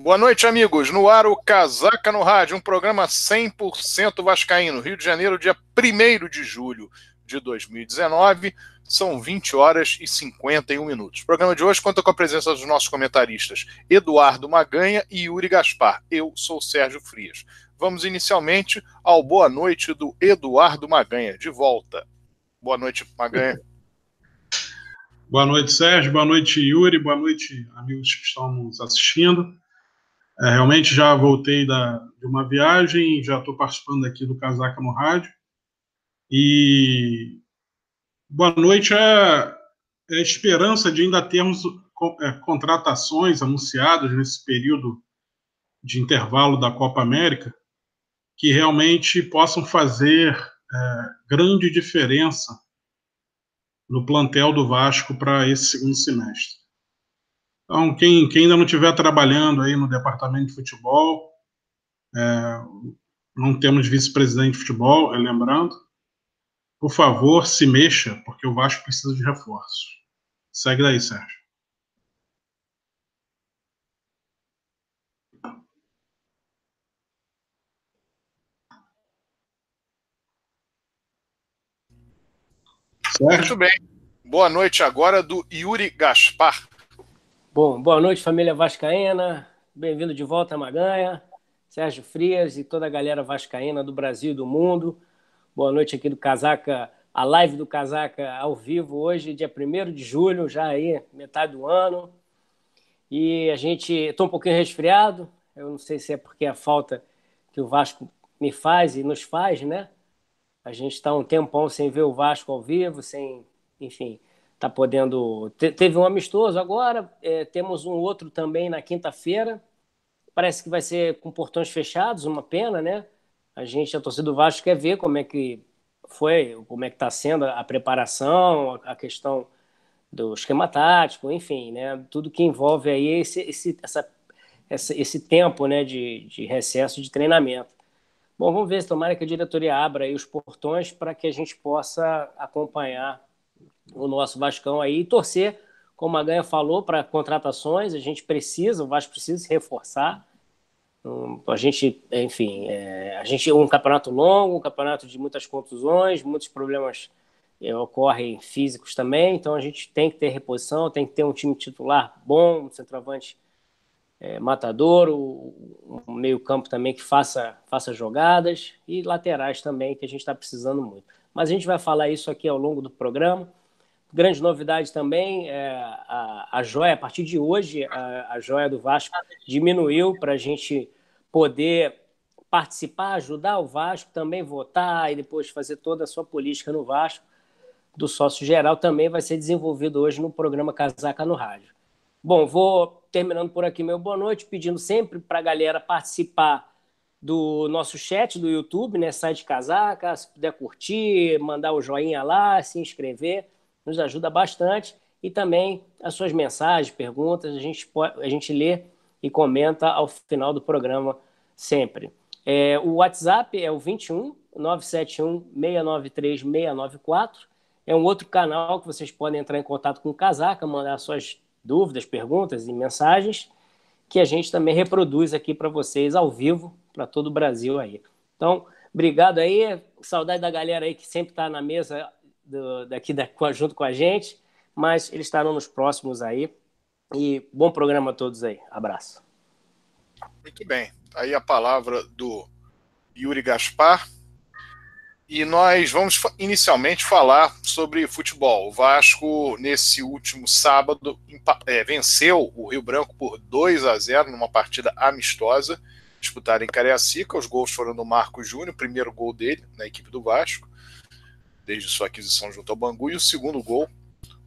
Boa noite, amigos. No ar, o Casaca no Rádio, um programa 100% vascaíno. Rio de Janeiro, dia 1 de julho de 2019. São 20 horas e 51 minutos. O programa de hoje conta com a presença dos nossos comentaristas Eduardo Maganha e Yuri Gaspar. Eu sou Sérgio Frias. Vamos inicialmente ao boa noite do Eduardo Maganha. De volta. Boa noite, Maganha. Boa noite, Sérgio. Boa noite, Yuri. Boa noite, amigos que estão nos assistindo. É, realmente já voltei da, de uma viagem, já estou participando aqui do Casaca no Rádio. E boa noite é, é esperança de ainda termos é, contratações anunciadas nesse período de intervalo da Copa América que realmente possam fazer é, grande diferença no plantel do Vasco para esse segundo semestre. Então, quem, quem ainda não estiver trabalhando aí no departamento de futebol, é, não temos vice-presidente de futebol, relembrando, por favor, se mexa, porque o Vasco precisa de reforços. Segue daí, Sérgio. Sérgio? Muito bem. Boa noite agora do Yuri Gaspar. Bom, boa noite, família Vascaína. Bem-vindo de volta Maganha, Sérgio Frias e toda a galera vascaína do Brasil e do mundo. Boa noite aqui do Casaca, a live do Casaca ao vivo hoje, dia 1 de julho, já aí, metade do ano. E a gente, estou um pouquinho resfriado, eu não sei se é porque é a falta que o Vasco me faz e nos faz, né? A gente está um tempão sem ver o Vasco ao vivo, sem, enfim, tá podendo. Te, teve um amistoso agora, é, temos um outro também na quinta-feira. Parece que vai ser com portões fechados, uma pena, né? A gente, a torcida do Vasco, quer ver como é que foi, como é que está sendo a preparação, a questão do esquema tático, enfim, né? Tudo que envolve aí esse, esse, essa, essa, esse tempo né, de, de recesso de treinamento. Bom, vamos ver, tomara que a diretoria abra aí os portões para que a gente possa acompanhar o nosso Vascão aí e torcer, como a Ganha falou, para contratações. A gente precisa, o Vasco precisa se reforçar. Um, a gente, enfim, é, a gente um campeonato longo, um campeonato de muitas contusões, muitos problemas é, ocorrem físicos também, então a gente tem que ter reposição, tem que ter um time titular bom, um centroavante é, matador, um meio-campo também que faça, faça jogadas e laterais também, que a gente está precisando muito. Mas a gente vai falar isso aqui ao longo do programa. Grande novidade também, é, a, a joia, a partir de hoje, a, a joia do Vasco diminuiu para a gente poder participar, ajudar o Vasco, também votar e depois fazer toda a sua política no Vasco, do sócio geral, também vai ser desenvolvido hoje no programa Casaca no Rádio. Bom, vou terminando por aqui meu boa noite, pedindo sempre para a galera participar do nosso chat do YouTube, né? Site Casaca, se puder curtir, mandar o joinha lá, se inscrever nos ajuda bastante. E também as suas mensagens, perguntas, a gente, pode, a gente lê e comenta ao final do programa sempre. É, o WhatsApp é o 21 971 693 694. É um outro canal que vocês podem entrar em contato com o Casaca, mandar suas dúvidas, perguntas e mensagens, que a gente também reproduz aqui para vocês ao vivo, para todo o Brasil aí. Então, obrigado aí, saudade da galera aí que sempre está na mesa do, daqui da, junto com a gente, mas eles estarão nos próximos aí. E bom programa a todos aí. Abraço. Muito bem. Aí a palavra do Yuri Gaspar. E nós vamos inicialmente falar sobre futebol. O Vasco, nesse último sábado, é, venceu o Rio Branco por 2 a 0 numa partida amistosa, disputada em Cariacica. Os gols foram do Marco Júnior, primeiro gol dele na equipe do Vasco desde sua aquisição junto ao Bangu, e o segundo gol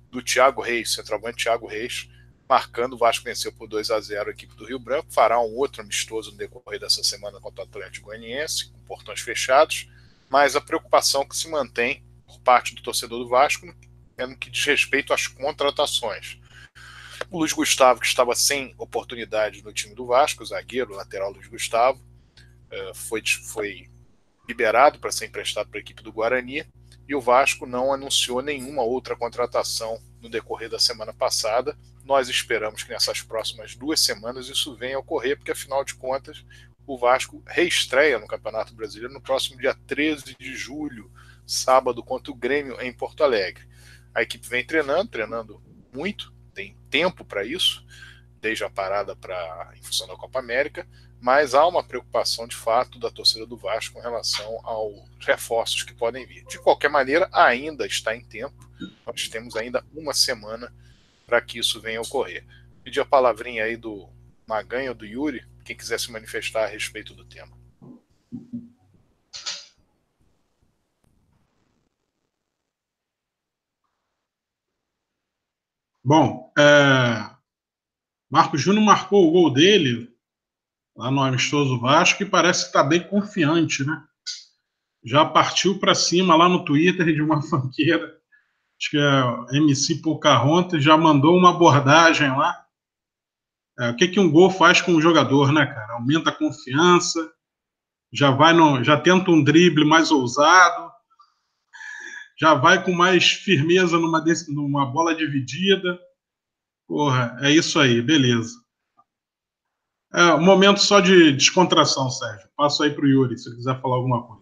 do Thiago Reis, centroavante Thiago Reis, marcando. O Vasco venceu por 2 a 0 a equipe do Rio Branco. Fará um outro amistoso no decorrer dessa semana contra o Atlético Goianiense, com portões fechados, mas a preocupação que se mantém por parte do torcedor do Vasco é no que diz respeito às contratações. O Luiz Gustavo, que estava sem oportunidade no time do Vasco, o zagueiro, o lateral Luiz Gustavo, eh, foi, foi liberado para ser emprestado para a equipe do Guarani e o Vasco não anunciou nenhuma outra contratação no decorrer da semana passada, nós esperamos que nessas próximas duas semanas isso venha a ocorrer, porque afinal de contas o Vasco reestreia no Campeonato Brasileiro no próximo dia 13 de julho, sábado, contra o Grêmio em Porto Alegre. A equipe vem treinando, treinando muito, tem tempo para isso, desde a parada para em função da Copa América, mas há uma preocupação de fato da torcida do Vasco com relação aos reforços que podem vir. De qualquer maneira, ainda está em tempo, nós temos ainda uma semana para que isso venha a ocorrer. Pedir a palavrinha aí do Maganha do Yuri, quem quiser se manifestar a respeito do tema. Bom, é... Marco Júnior marcou o gol dele lá no amistoso Vasco e parece que está bem confiante, né? Já partiu para cima lá no Twitter de uma fanqueira, acho que é MC Pocahontas, já mandou uma abordagem lá. É, o que, que um gol faz com o jogador, né, cara? Aumenta a confiança, já vai no, já tenta um drible mais ousado, já vai com mais firmeza numa, numa bola dividida. Porra, é isso aí, beleza. É um momento só de descontração, Sérgio. Passo aí para o Yuri, se ele quiser falar alguma coisa.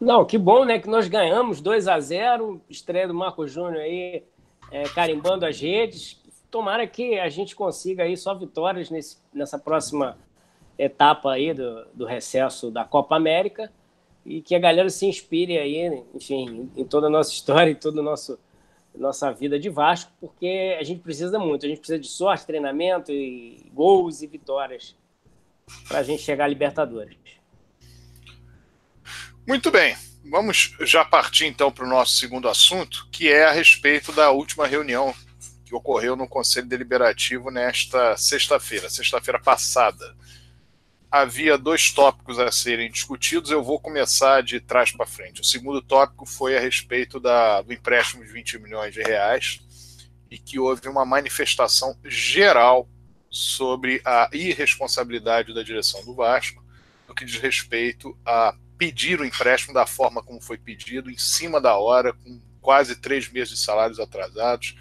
Não, que bom, né? Que nós ganhamos 2 a 0 estreia do Marco Júnior aí, é, carimbando as redes. Tomara que a gente consiga aí só vitórias nesse, nessa próxima etapa aí do, do recesso da Copa América e que a galera se inspire aí, enfim, em toda a nossa história, em toda a nossa, nossa vida de Vasco, porque a gente precisa muito, a gente precisa de sorte, treinamento, e gols e vitórias para a gente chegar à Libertadores. Muito bem, vamos já partir então para o nosso segundo assunto, que é a respeito da última reunião que ocorreu no Conselho Deliberativo nesta sexta-feira, sexta-feira passada havia dois tópicos a serem discutidos. Eu vou começar de trás para frente. O segundo tópico foi a respeito da, do empréstimo de 20 milhões de reais e que houve uma manifestação geral sobre a irresponsabilidade da direção do Vasco no que diz respeito a pedir o empréstimo da forma como foi pedido, em cima da hora, com quase três meses de salários atrasados,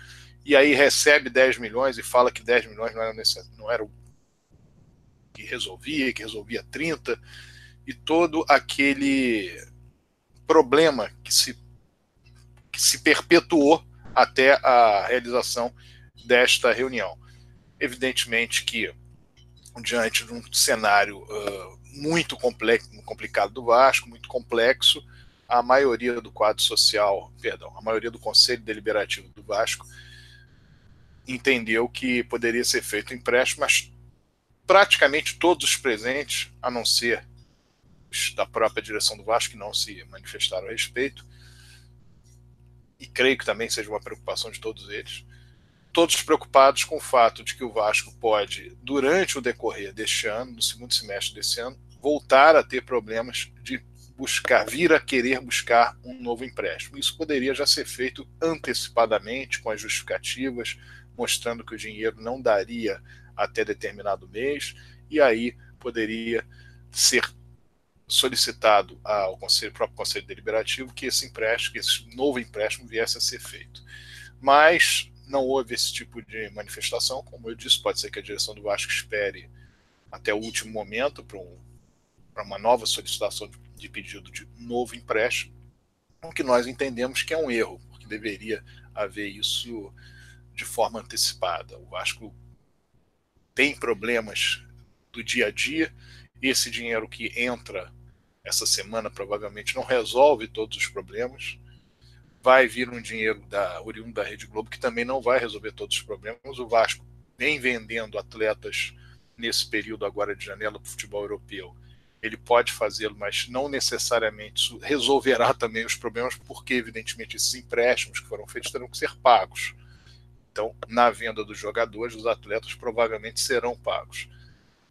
e aí recebe 10 milhões e fala que 10 milhões não era, não era o que resolvia, que resolvia 30, e todo aquele problema que se, que se perpetuou até a realização desta reunião. Evidentemente que, diante de um cenário uh, muito complexo, complicado do Vasco, muito complexo, a maioria do quadro social, perdão, a maioria do Conselho Deliberativo do Vasco entendeu que poderia ser feito empréstimo, mas praticamente todos os presentes, a não ser da própria direção do Vasco, que não se manifestaram a respeito, e creio que também seja uma preocupação de todos eles, todos preocupados com o fato de que o Vasco pode, durante o decorrer deste ano, no segundo semestre desse ano, voltar a ter problemas de buscar, vir a querer buscar um novo empréstimo. Isso poderia já ser feito antecipadamente, com as justificativas, mostrando que o dinheiro não daria até determinado mês, e aí poderia ser solicitado ao conselho, próprio Conselho Deliberativo que esse empréstimo, que esse novo empréstimo viesse a ser feito. Mas não houve esse tipo de manifestação, como eu disse, pode ser que a direção do Vasco espere até o último momento para um, uma nova solicitação de, pedido de novo empréstimo, o que nós entendemos que é um erro, porque deveria haver isso de forma antecipada. O Vasco tem problemas do dia a dia. Esse dinheiro que entra essa semana provavelmente não resolve todos os problemas. Vai vir um dinheiro da oriundo da Rede Globo que também não vai resolver todos os problemas. O Vasco vem vendendo atletas nesse período agora de janela para o futebol europeu. Ele pode fazê-lo, mas não necessariamente resolverá também os problemas, porque, evidentemente, esses empréstimos que foram feitos terão que ser pagos. Então, na venda dos jogadores, os atletas provavelmente serão pagos.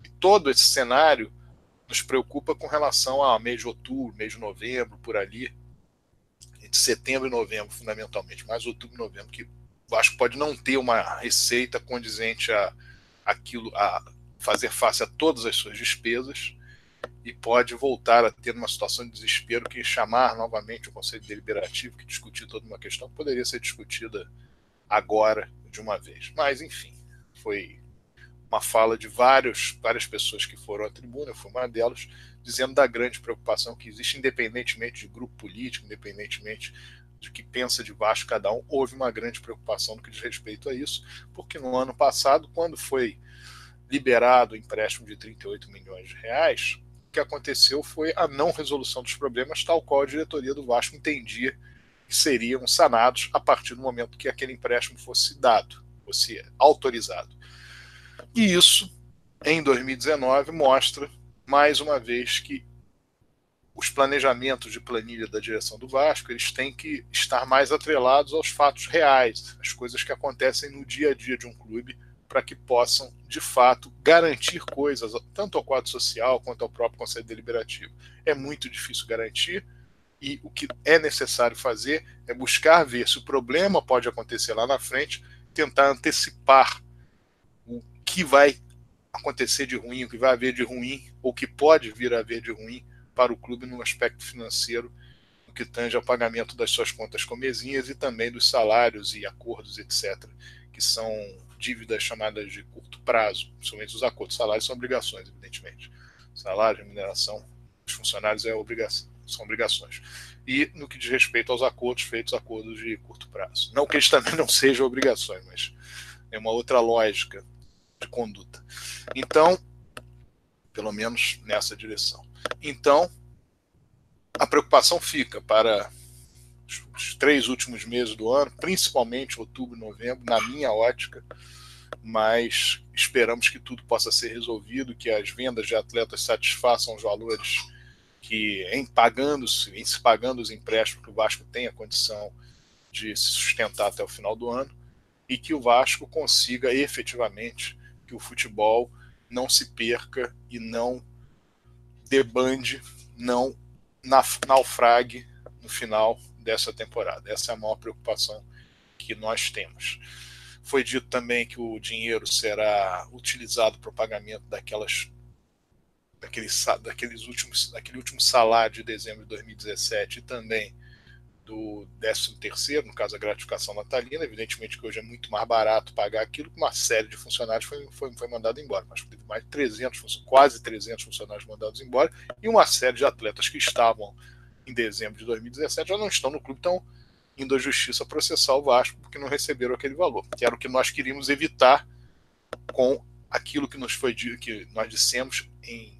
E todo esse cenário nos preocupa com relação ao mês de outubro, mês de novembro, por ali, entre setembro e novembro, fundamentalmente, mais outubro e novembro, que o Vasco pode não ter uma receita condizente a aquilo, a fazer face a todas as suas despesas e pode voltar a ter uma situação de desespero que chamar novamente o Conselho Deliberativo, que discutir toda uma questão que poderia ser discutida agora de uma vez. Mas, enfim, foi uma fala de vários, várias pessoas que foram à tribuna, eu fui uma delas, dizendo da grande preocupação que existe, independentemente de grupo político, independentemente de que pensa de baixo cada um, houve uma grande preocupação no que diz respeito a isso, porque no ano passado, quando foi liberado o empréstimo de 38 milhões de reais, o que aconteceu foi a não resolução dos problemas, tal qual a diretoria do Vasco entendia que seriam sanados a partir do momento que aquele empréstimo fosse dado, fosse autorizado. E isso, em 2019, mostra mais uma vez que os planejamentos de planilha da direção do Vasco eles têm que estar mais atrelados aos fatos reais, as coisas que acontecem no dia a dia de um clube, para que possam, de fato, garantir coisas, tanto ao quadro social quanto ao próprio Conselho Deliberativo. É muito difícil garantir, e o que é necessário fazer é buscar ver se o problema pode acontecer lá na frente, tentar antecipar o que vai acontecer de ruim, o que vai haver de ruim, ou que pode vir a haver de ruim para o clube no aspecto financeiro, no que tange ao pagamento das suas contas comezinhas e também dos salários e acordos, etc., que são dívidas chamadas de curto prazo, principalmente os acordos. Salários são obrigações, evidentemente. Salário, remuneração dos funcionários é obrigação, são obrigações. E no que diz respeito aos acordos feitos, acordos de curto prazo. Não que eles também não sejam obrigações, mas é uma outra lógica de conduta. Então, pelo menos nessa direção. Então, a preocupação fica para os três últimos meses do ano, principalmente outubro e novembro, na minha ótica, mas esperamos que tudo possa ser resolvido, que as vendas de atletas satisfaçam os valores que, em pagando, em se pagando os empréstimos, que o Vasco tenha condição de se sustentar até o final do ano e que o Vasco consiga efetivamente que o futebol não se perca e não debande, não naufrague no final dessa temporada. Essa é a maior preocupação que nós temos. Foi dito também que o dinheiro será utilizado para o pagamento daquelas daqueles, daqueles últimos, daquele último salário de dezembro de 2017 e também do 13 terceiro, no caso a gratificação natalina, evidentemente que hoje é muito mais barato pagar aquilo que uma série de funcionários foi, foi, foi mandado embora, mas teve mais de 300, quase 300 funcionários mandados embora e uma série de atletas que estavam em dezembro de 2017 já não estão no clube, estão indo à justiça processar o Vasco porque não receberam aquele valor, que era o que nós queríamos evitar com aquilo que nos foi que nós dissemos em,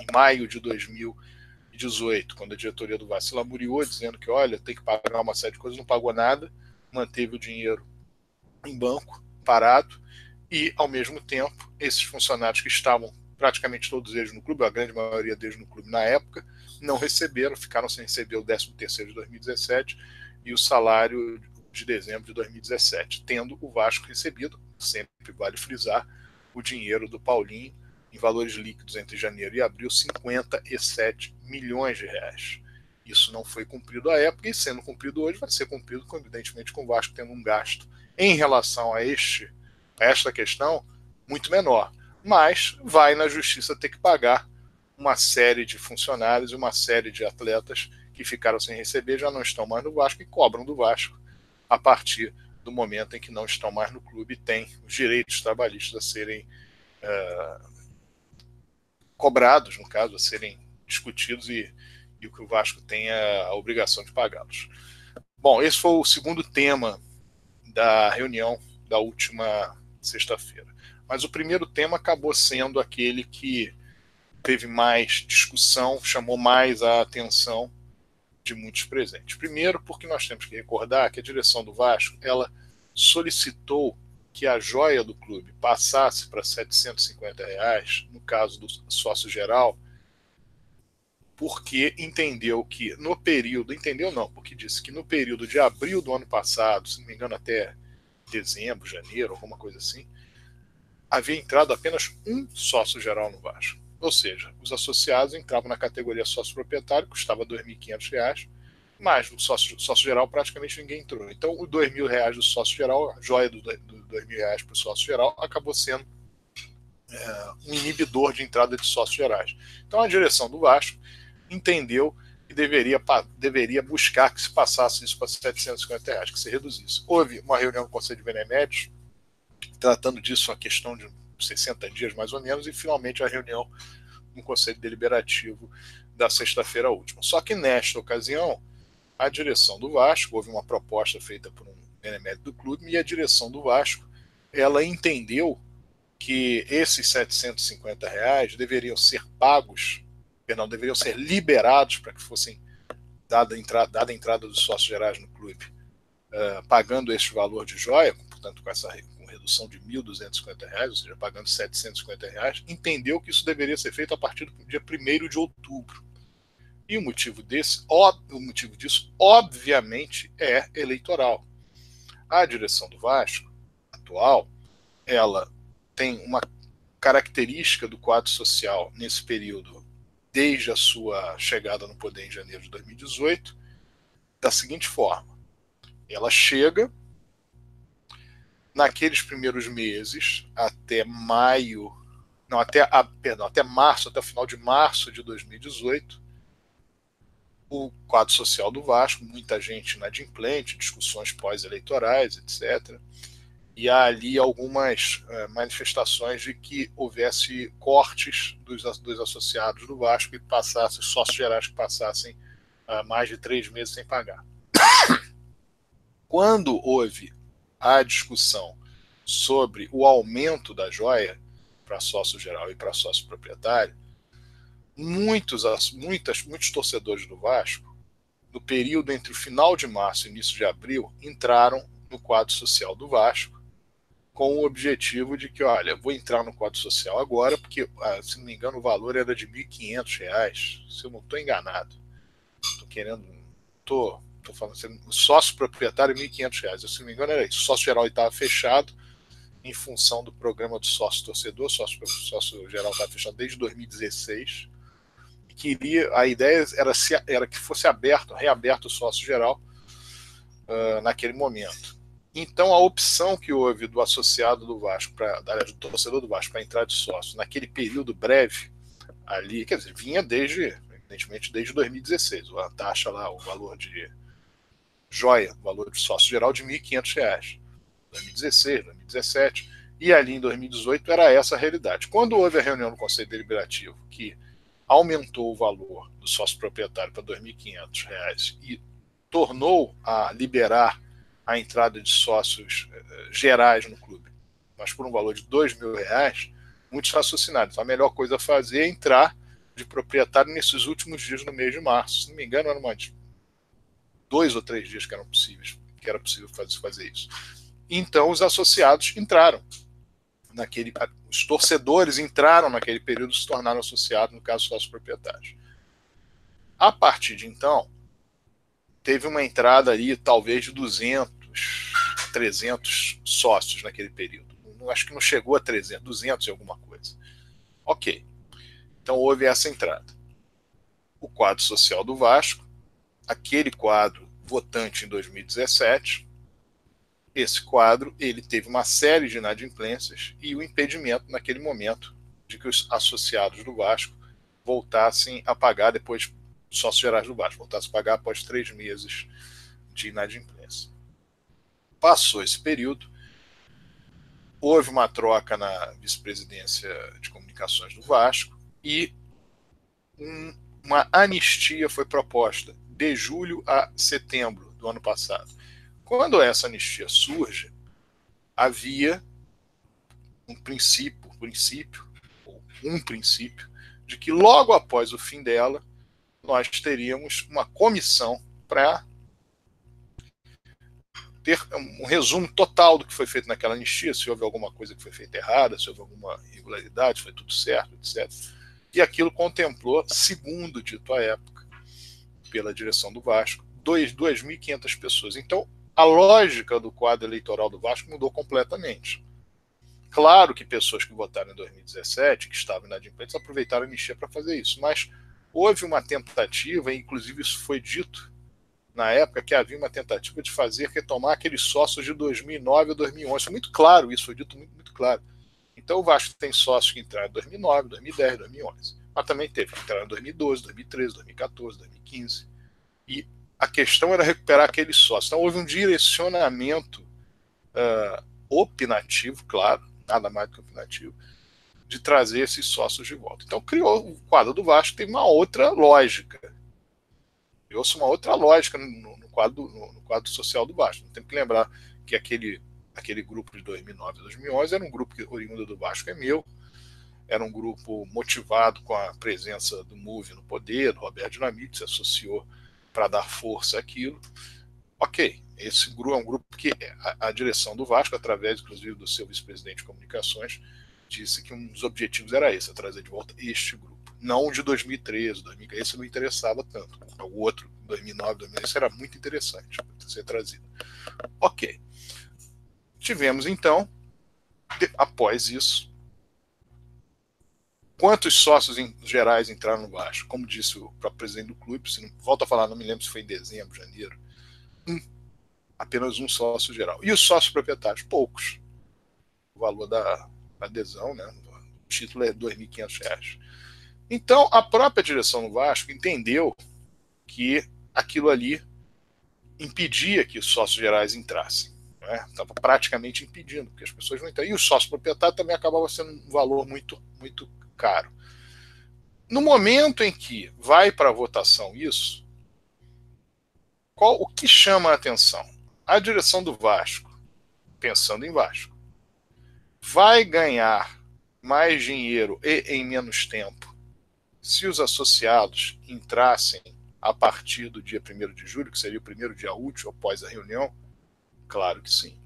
em maio de 2017 2018, quando a diretoria do Vasco lamuriou, dizendo que, olha, tem que pagar uma série de coisas, não pagou nada, manteve o dinheiro em banco, parado, e, ao mesmo tempo, esses funcionários que estavam praticamente todos eles no clube, a grande maioria deles no clube na época, não receberam, ficaram sem receber o 13 terceiro de 2017 e o salário de dezembro de 2017, tendo o Vasco recebido, sempre vale frisar, o dinheiro do Paulinho em valores líquidos entre janeiro e abril, 57 milhões de reais. Isso não foi cumprido à época e, sendo cumprido hoje, vai ser cumprido, evidentemente, com o Vasco tendo um gasto em relação a, este, a esta questão muito menor. Mas vai na justiça ter que pagar uma série de funcionários e uma série de atletas que ficaram sem receber, já não estão mais no Vasco e cobram do Vasco a partir do momento em que não estão mais no clube e têm os direitos trabalhistas a serem uh, cobrados, no caso, a serem discutidos e, e o que o Vasco tem a, a obrigação de pagá-los. Bom, esse foi o segundo tema da reunião da última sexta-feira. Mas o primeiro tema acabou sendo aquele que teve mais discussão, chamou mais a atenção de muitos presentes. Primeiro, porque nós temos que recordar que a direção do Vasco ela solicitou que a joia do clube passasse para 750 reais, no caso do sócio geral, porque entendeu que no período, entendeu não, porque disse que no período de abril do ano passado, se não me engano até dezembro, janeiro, alguma coisa assim, havia entrado apenas um sócio geral no Vasco. Ou seja, os associados entravam na categoria sócio proprietário, custava R$ 2.500, mas no sócio, sócio geral praticamente ninguém entrou. Então, o R$ mil reais do sócio geral, a joia do, do R$ mil reais para o sócio geral, acabou sendo é, um inibidor de entrada de sócios gerais. Então, a direção do Vasco entendeu e deveria, deveria buscar que se passasse isso para 750 reais, que se reduzisse. Houve uma reunião do Conselho de Benemédios tratando disso, uma questão de 60 dias mais ou menos, e finalmente a reunião no Conselho Deliberativo da sexta-feira última. Só que nesta ocasião, a direção do Vasco, houve uma proposta feita por um benemérito do clube, e a direção do Vasco, ela entendeu que esses 750 reais deveriam ser pagos, perdão, deveriam ser liberados para que fossem dada a entrada, dada a entrada dos sócios gerais no clube, uh, pagando este valor de joia, portanto, com essa com redução de R$ 1.250, ou seja, pagando 750 reais, entendeu que isso deveria ser feito a partir do dia 1 de outubro. E o motivo, desse, o motivo disso, obviamente, é eleitoral. A direção do Vasco, atual, ela tem uma característica do quadro social nesse período, desde a sua chegada no poder em janeiro de 2018, da seguinte forma: ela chega naqueles primeiros meses, até maio, não, até, a, perdão, até março, até o final de março de 2018, o quadro social do Vasco, muita gente inadimplente, discussões pós-eleitorais, etc. E há ali algumas uh, manifestações de que houvesse cortes dos, dos associados do Vasco e passassem, sócios gerais que passassem uh, mais de três meses sem pagar. Quando houve a discussão sobre o aumento da joia para sócio geral e para sócio proprietário, muitos, muitas, muitos torcedores do Vasco, no período entre o final de março e início de abril, entraram no quadro social do Vasco com o objetivo de que, olha, vou entrar no quadro social agora, porque, ah, se não me engano, o valor era de R$ 1.500, se eu não estou enganado. Estou querendo, estou tô falando assim, sócio proprietário R$ 1.500, se não me engano era isso. O sócio geral estava fechado em função do programa do sócio torcedor, sócio, sócio geral estava fechado desde 2016 queria, a ideia era, se, era que fosse aberto, reaberto o sócio geral uh, naquele momento. Então a opção que houve do associado do Vasco, para do torcedor do Vasco para entrar de sócio naquele período breve ali, quer dizer, vinha desde, evidentemente, desde 2016, a taxa lá, o valor de joia, o valor de sócio geral de R$ 1.500. 2016, 2017, e ali em 2018 era essa a realidade. Quando houve a reunião do Conselho Deliberativo, que aumentou o valor do sócio proprietário para R$ 2.500 e tornou a liberar a entrada de sócios eh, gerais no clube, mas por um valor de R$ 2.000, muitos raciocinaram. Então, a melhor coisa a fazer é entrar de proprietário nesses últimos dias do mês de março. Se não me engano, eram mais dois ou três dias que eram possíveis, que era possível fazer isso. Então, os associados entraram naquele os torcedores entraram naquele período se tornaram associados, no caso sócios proprietários. A partir de então, teve uma entrada ali, talvez de 200, 300 sócios naquele período. Acho que não chegou a 300, 200 e alguma coisa. Ok. Então houve essa entrada. O quadro social do Vasco, aquele quadro votante em 2017, esse quadro ele teve uma série de inadimplências e o impedimento naquele momento de que os associados do Vasco voltassem a pagar depois sócios gerais do Vasco voltassem a pagar após três meses de inadimplência. Passou esse período, houve uma troca na vice-presidência de comunicações do Vasco e um, uma anistia foi proposta de julho a setembro do ano passado quando essa anistia surge, havia um princípio, princípio, ou um princípio, de que logo após o fim dela, nós teríamos uma comissão para ter um resumo total do que foi feito naquela anistia, se houve alguma coisa que foi feita errada, se houve alguma irregularidade, foi tudo certo, etc. E aquilo contemplou, segundo dito à época, pela direção do Vasco, 2.500 pessoas. Então, a lógica do quadro eleitoral do Vasco mudou completamente. Claro que pessoas que votaram em 2017, que estavam inadimplentes, aproveitaram a anistia para fazer isso, mas houve uma tentativa, e inclusive isso foi dito na época, que havia uma tentativa de fazer retomar aqueles sócios de 2009 ou 2011. Foi muito claro isso, foi dito muito, muito claro. Então o Vasco tem sócios que entraram em 2009, 2010, 2011. mas também teve que entrar em 2012, 2013, 2014, 2015. E a questão era recuperar aquele sócio. Então houve um direcionamento uh, opinativo, claro, nada mais do que opinativo, de trazer esses sócios de volta. Então criou o quadro do Vasco, tem uma outra lógica. Criou-se uma outra lógica no, no quadro, no, no, quadro social do Vasco. Tem que lembrar que aquele, aquele grupo de 2009 e 2011 era um grupo que, oriundo do Vasco é meu, era um grupo motivado com a presença do MOVE no poder, do Roberto Dinamite, se associou para dar força àquilo. Ok, esse grupo é um grupo que a, a direção do Vasco, através inclusive do seu vice-presidente de comunicações, disse que um dos objetivos era esse, trazer de volta este grupo. Não o de 2013, 2015, esse não interessava tanto. O outro, 2009, 2010, era muito interessante ser trazido. Ok. Tivemos então, após isso, Quantos sócios em, gerais entraram no Vasco? Como disse o próprio presidente do clube, se não, volta a falar, não me lembro se foi em dezembro, janeiro. Um, apenas um sócio geral. E os sócios proprietários? Poucos. O valor da adesão, né? O título é R$ 2.500. Então, a própria direção do Vasco entendeu que aquilo ali impedia que os sócios gerais entrassem. Estava né? praticamente impedindo, porque as pessoas não entraram. E o sócio proprietário também acabava sendo um valor muito, muito caro. No momento em que vai para votação isso, qual o que chama a atenção? A direção do Vasco, pensando em Vasco, vai ganhar mais dinheiro e em menos tempo se os associados entrassem a partir do dia 1 de julho, que seria o primeiro dia útil após a reunião? Claro que sim.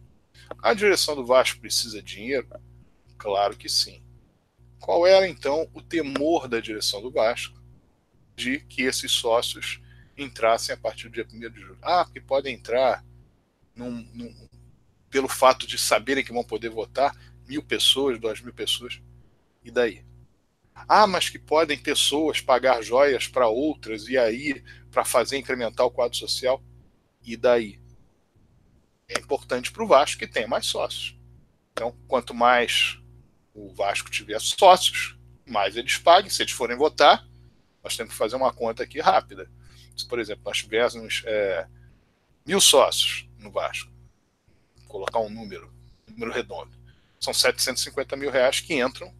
A direção do Vasco precisa de dinheiro? Claro que sim. Qual era então o temor da direção do Vasco de que esses sócios entrassem a partir do dia 1 de julho? Ah, porque podem entrar num, num, pelo fato de saberem que vão poder votar mil pessoas, duas mil pessoas. E daí? Ah, mas que podem pessoas pagar joias para outras e aí para fazer incrementar o quadro social. E daí? É importante para o Vasco que tenha mais sócios. Então, quanto mais o Vasco tiver sócios, mais eles paguem. Se eles forem votar, nós temos que fazer uma conta aqui rápida. Se, por exemplo, nós tivéssemos é, mil sócios no Vasco, vou colocar um número, um número redondo, são 750 mil reais que entram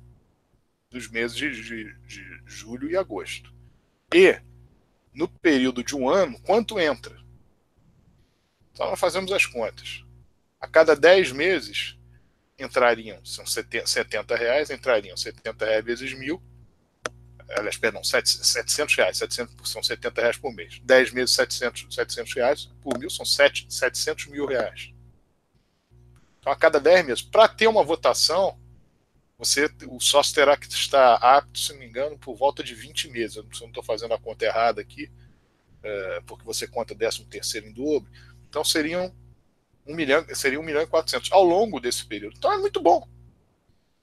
nos meses de, de, de julho e agosto. E, no período de um ano, quanto entra? Então, nós fazemos as contas. A cada 10 meses, entrariam, são 70 reais, entrariam 70 reais vezes mil, aliás, perdão, 700 reais, 700, são 70 reais por mês. 10 meses, 700, 700 reais por mil, são 7, 700 mil reais. Então, a cada 10 meses, para ter uma votação, você, o sócio terá que estar apto, se não me engano, por volta de 20 meses. Eu não estou fazendo a conta errada aqui, é, porque você conta 13 terceiro em dobro. Então, seriam um milhão, seria 1 milhão e 400 ao longo desse período. Então é muito bom.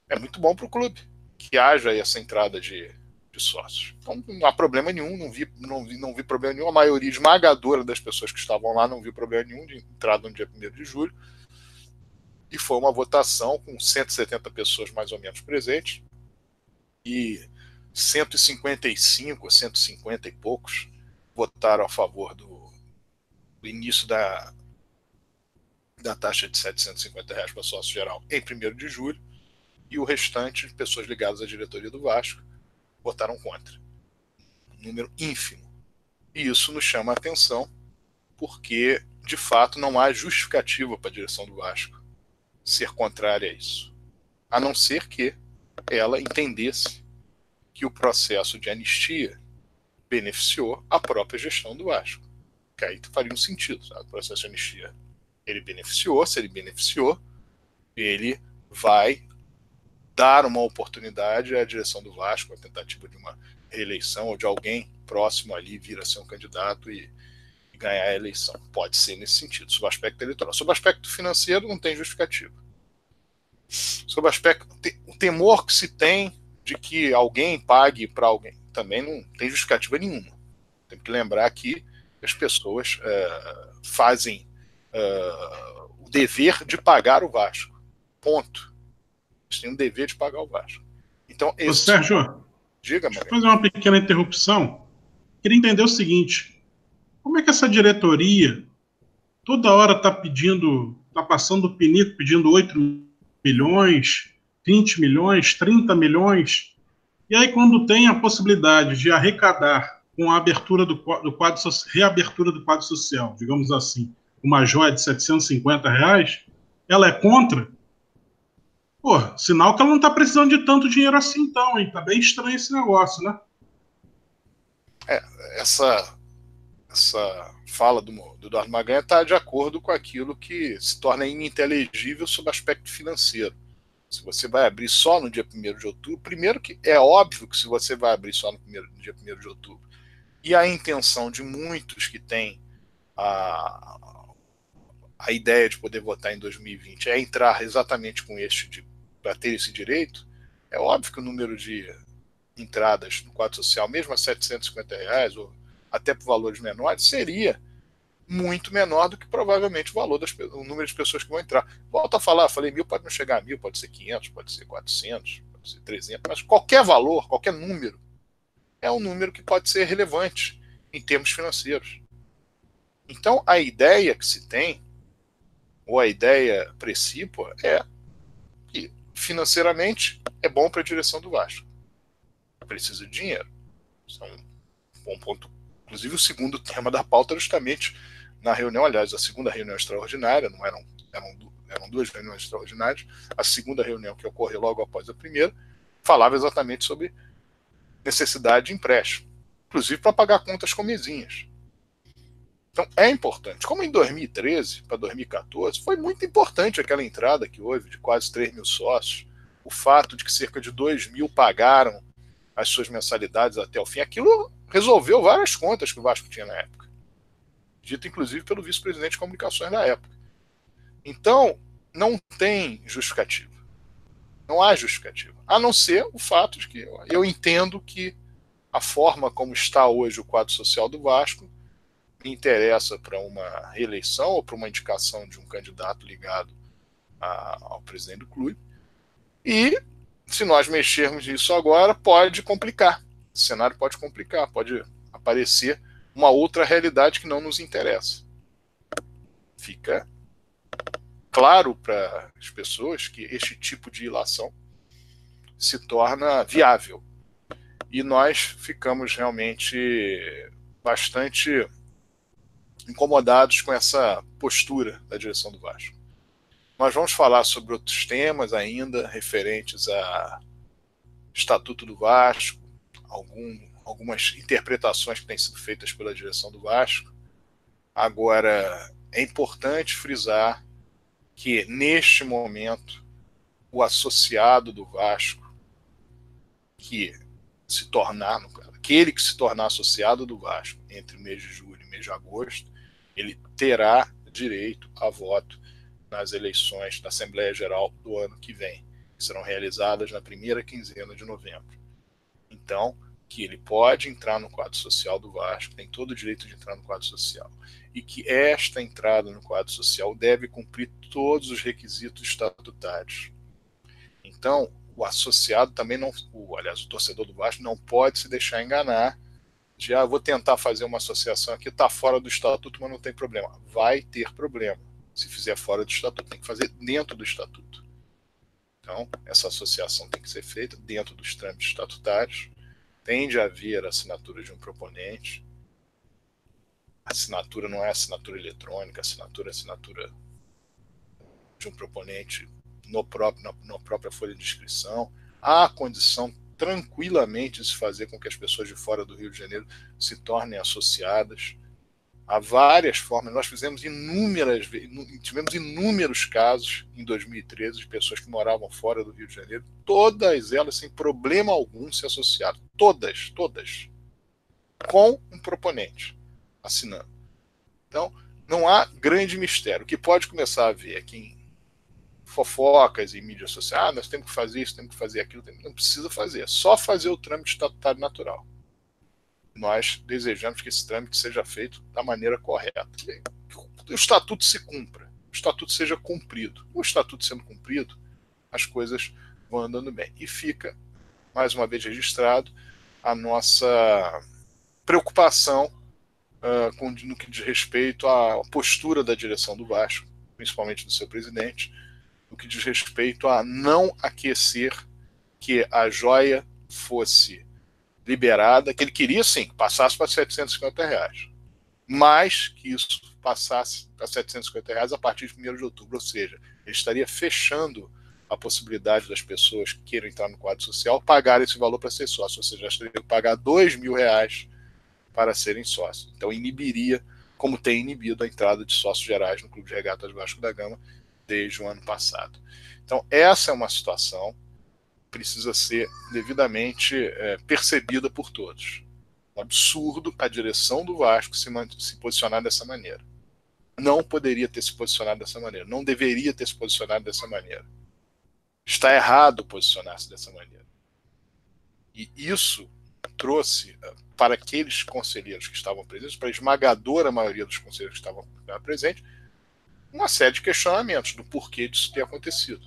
É muito bom para o clube que haja essa entrada de, de, sócios. Então não há problema nenhum, não vi, não, vi, não vi problema nenhum. A maioria esmagadora das pessoas que estavam lá não viu problema nenhum de entrada no dia 1 de julho. E foi uma votação com 170 pessoas mais ou menos presentes. E 155, 150 e poucos votaram a favor do, do início da, da taxa de 750 reais para sócio geral em 1 de julho, e o restante pessoas ligadas à diretoria do Vasco votaram contra. Um número ínfimo. E isso nos chama a atenção, porque, de fato, não há justificativa para a direção do Vasco ser contrária a isso. A não ser que ela entendesse que o processo de anistia beneficiou a própria gestão do Vasco. Que aí faria um sentido. Sabe? O processo de anistia ele beneficiou, se ele beneficiou, ele vai dar uma oportunidade à direção do Vasco, a tentativa de uma reeleição ou de alguém próximo ali vir a ser um candidato e, e ganhar a eleição. Pode ser nesse sentido, sob aspecto eleitoral. Sob aspecto financeiro, não tem justificativa. Sob aspecto, o temor que se tem de que alguém pague para alguém, também não tem justificativa nenhuma. Tem que lembrar que as pessoas é, fazem uh, o dever de pagar o Vasco. Ponto. Eles têm um dever de pagar o Vasco. Então, esse... Ô, Sérgio, Diga, Deixa eu fazer uma pequena interrupção. Queria entender o seguinte: como é que essa diretoria toda hora está pedindo, está passando o pinico pedindo 8 milhões, 20 milhões, 30 milhões, e aí quando tem a possibilidade de arrecadar com a abertura do, do quadro, reabertura do quadro social, digamos assim, uma joia de 750 reais, ela é contra? Pô, sinal que ela não está precisando de tanto dinheiro assim, então, hein? Tá bem estranho esse negócio, né? É, essa, essa fala do, do Eduardo Maganha está de acordo com aquilo que se torna ininteligível sob aspecto financeiro. Se você vai abrir só no dia 1 de outubro, primeiro que é óbvio que se você vai abrir só no, primeiro, no dia 1 de outubro, e a intenção de muitos que têm a, a ideia de poder votar em 2020 é entrar exatamente com este para ter esse direito, é óbvio que o número de entradas no quadro social, mesmo a 750 reais, ou até por valores menores, seria muito menor do que provavelmente o valor das o número de pessoas que vão entrar. Volto a falar, falei mil, pode não chegar a mil, pode ser 500, pode ser 400, pode ser 300, mas qualquer valor, qualquer número, é um número que pode ser relevante em termos financeiros. Então, a ideia que se tem, ou a ideia precípua, é que financeiramente é bom para a direção do Vasco. Precisa de dinheiro. Isso é um bom ponto. Inclusive, o segundo tema da pauta é justamente na reunião, aliás, a segunda reunião extraordinária, não eram, eram, eram duas reuniões extraordinárias, a segunda reunião que ocorreu logo após a primeira, falava exatamente sobre necessidade de empréstimo, inclusive para pagar contas com mesinhas. Então é importante. Como em 2013 para 2014, foi muito importante aquela entrada que houve de quase 3 mil sócios, o fato de que cerca de 2 mil pagaram as suas mensalidades até o fim. Aquilo resolveu várias contas que o Vasco tinha na época dito inclusive pelo vice-presidente de comunicações da época. Então, não tem justificativa. Não há justificativa. A não ser o fato de que eu entendo que a forma como está hoje o quadro social do Vasco interessa para uma reeleição ou para uma indicação de um candidato ligado a, ao presidente do clube. E se nós mexermos nisso agora, pode complicar. O cenário pode complicar, pode aparecer uma outra realidade que não nos interessa. Fica claro para as pessoas que este tipo de ilação se torna viável. E nós ficamos realmente bastante incomodados com essa postura da direção do Vasco. Nós vamos falar sobre outros temas ainda referentes a Estatuto do Vasco, algum algumas interpretações que têm sido feitas pela direção do Vasco. Agora, é importante frisar que, neste momento, o associado do Vasco, que se tornar, aquele que se tornar associado do Vasco entre mês de julho e mês de agosto, ele terá direito a voto nas eleições da Assembleia Geral do ano que vem, que serão realizadas na primeira quinzena de novembro. Então, que ele pode entrar no quadro social do Vasco, tem todo o direito de entrar no quadro social, e que esta entrada no quadro social deve cumprir todos os requisitos estatutários. Então, o associado também não, o, aliás, o torcedor do Vasco não pode se deixar enganar de, ah, vou tentar fazer uma associação aqui, está fora do estatuto, mas não tem problema. Vai ter problema. Se fizer fora do estatuto, tem que fazer dentro do estatuto. Então, essa associação tem que ser feita dentro dos trâmites estatutários tende a haver assinatura de um proponente. A assinatura não é assinatura eletrônica, a assinatura é assinatura de um proponente no próprio, na, na própria folha de inscrição. Há condição tranquilamente se fazer com que as pessoas de fora do Rio de Janeiro se tornem associadas. Há várias formas. Nós fizemos inúmeras, tivemos inúmeros casos em 2013 de pessoas que moravam fora do Rio de Janeiro, todas elas sem problema algum se associaram, todas, todas, com um proponente assinando. Então, não há grande mistério. O que pode começar a ver aqui em fofocas e mídias sociais, ah, nós temos que fazer isso, temos que fazer aquilo, não precisa fazer, é só fazer o trâmite estatutário natural nós desejamos que esse trâmite seja feito da maneira correta. Que o estatuto se cumpra, o estatuto seja cumprido. O estatuto sendo cumprido, as coisas vão andando bem. E fica mais uma vez registrado a nossa preocupação uh, com, no que diz respeito à postura da direção do Vasco, principalmente do seu presidente, no que diz respeito a não aquecer que a joia fosse liberada, que ele queria sim passasse para 750 reais, mas que isso passasse para 750 reais a partir de 1 de outubro, ou seja, ele estaria fechando a possibilidade das pessoas que queiram entrar no quadro social pagar esse valor para ser sócio, ou seja, teriam que pagar dois mil reais para serem sócios. Então inibiria, como tem inibido a entrada de sócios gerais no Clube de Regatas Vasco da Gama desde o ano passado. Então essa é uma situação que precisa ser devidamente é, percebida por todos. Um absurdo a direção do Vasco se, se posicionar dessa maneira. Não poderia ter se posicionado dessa maneira, não deveria ter se posicionado dessa maneira está errado posicionar-se dessa maneira. E isso trouxe eh, para aqueles conselheiros que estavam presentes, para a esmagadora maioria dos conselheiros que estavam presentes, uma série de questionamentos do porquê disso ter acontecido.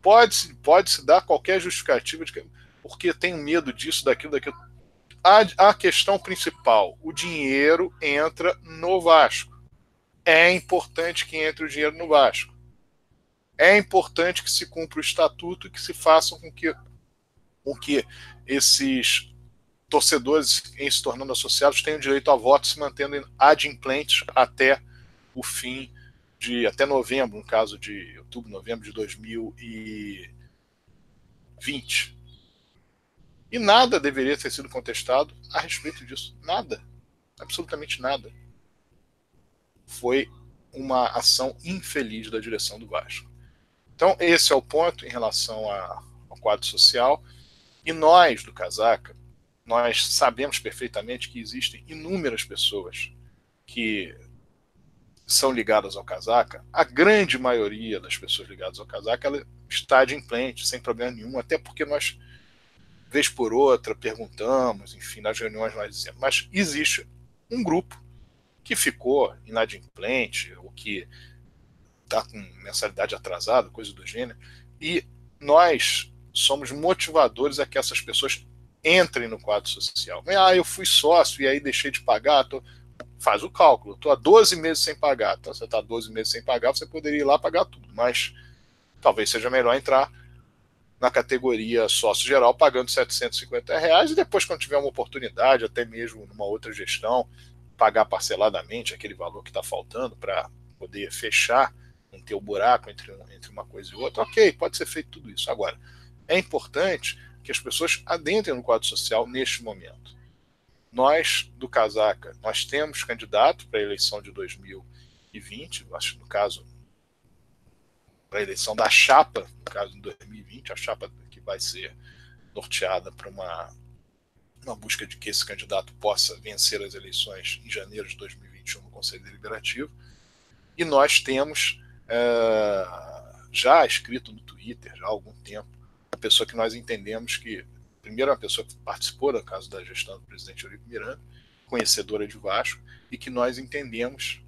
Pode-se pode -se dar qualquer justificativa de que porque tenho medo disso, daquilo, daquilo. A, a questão principal: o dinheiro entra no Vasco. É importante que entre o dinheiro no Vasco é importante que se cumpra o estatuto e que se façam com que, com que esses torcedores, em se tornando associados, tenham direito a voto se mantendo adimplentes até o fim de até novembro, no caso de outubro, novembro de 2020. E nada deveria ter sido contestado a respeito disso. Nada. Absolutamente nada. Foi uma ação infeliz da direção do Vasco. Então, esse é o ponto em relação a, ao quadro social. E nós, do Casaca, nós sabemos perfeitamente que existem inúmeras pessoas que são ligadas ao Casaca. A grande maioria das pessoas ligadas ao Casaca ela está de implante, sem problema nenhum, até porque nós, vez por outra, perguntamos, enfim, nas reuniões nós dizemos. Mas existe um grupo que ficou inadimplente, ou que está com mensalidade atrasada, coisa do gênero, e nós somos motivadores a que essas pessoas entrem no quadro social. Ah, eu fui sócio e aí deixei de pagar, tô... faz o cálculo, estou há 12 meses sem pagar. Então, você está 12 meses sem pagar, você poderia ir lá pagar tudo, mas talvez seja melhor entrar na categoria sócio geral pagando 750 reais e depois, quando tiver uma oportunidade, até mesmo numa outra gestão, pagar parceladamente aquele valor que está faltando para poder fechar não ter o buraco entre, entre uma coisa e outra, ok, pode ser feito tudo isso. Agora, é importante que as pessoas adentrem no quadro social neste momento. Nós, do Casaca, nós temos candidato para a eleição de 2020, acho no caso, para a eleição da chapa, no caso de 2020, a chapa que vai ser norteada para uma, uma busca de que esse candidato possa vencer as eleições em janeiro de 2021 no Conselho Deliberativo. E nós temos é, já escrito no Twitter já há algum tempo, uma pessoa que nós entendemos que, primeiro, uma pessoa que participou do caso da gestão do presidente Eurico Miranda, conhecedora de Vasco, e que nós entendemos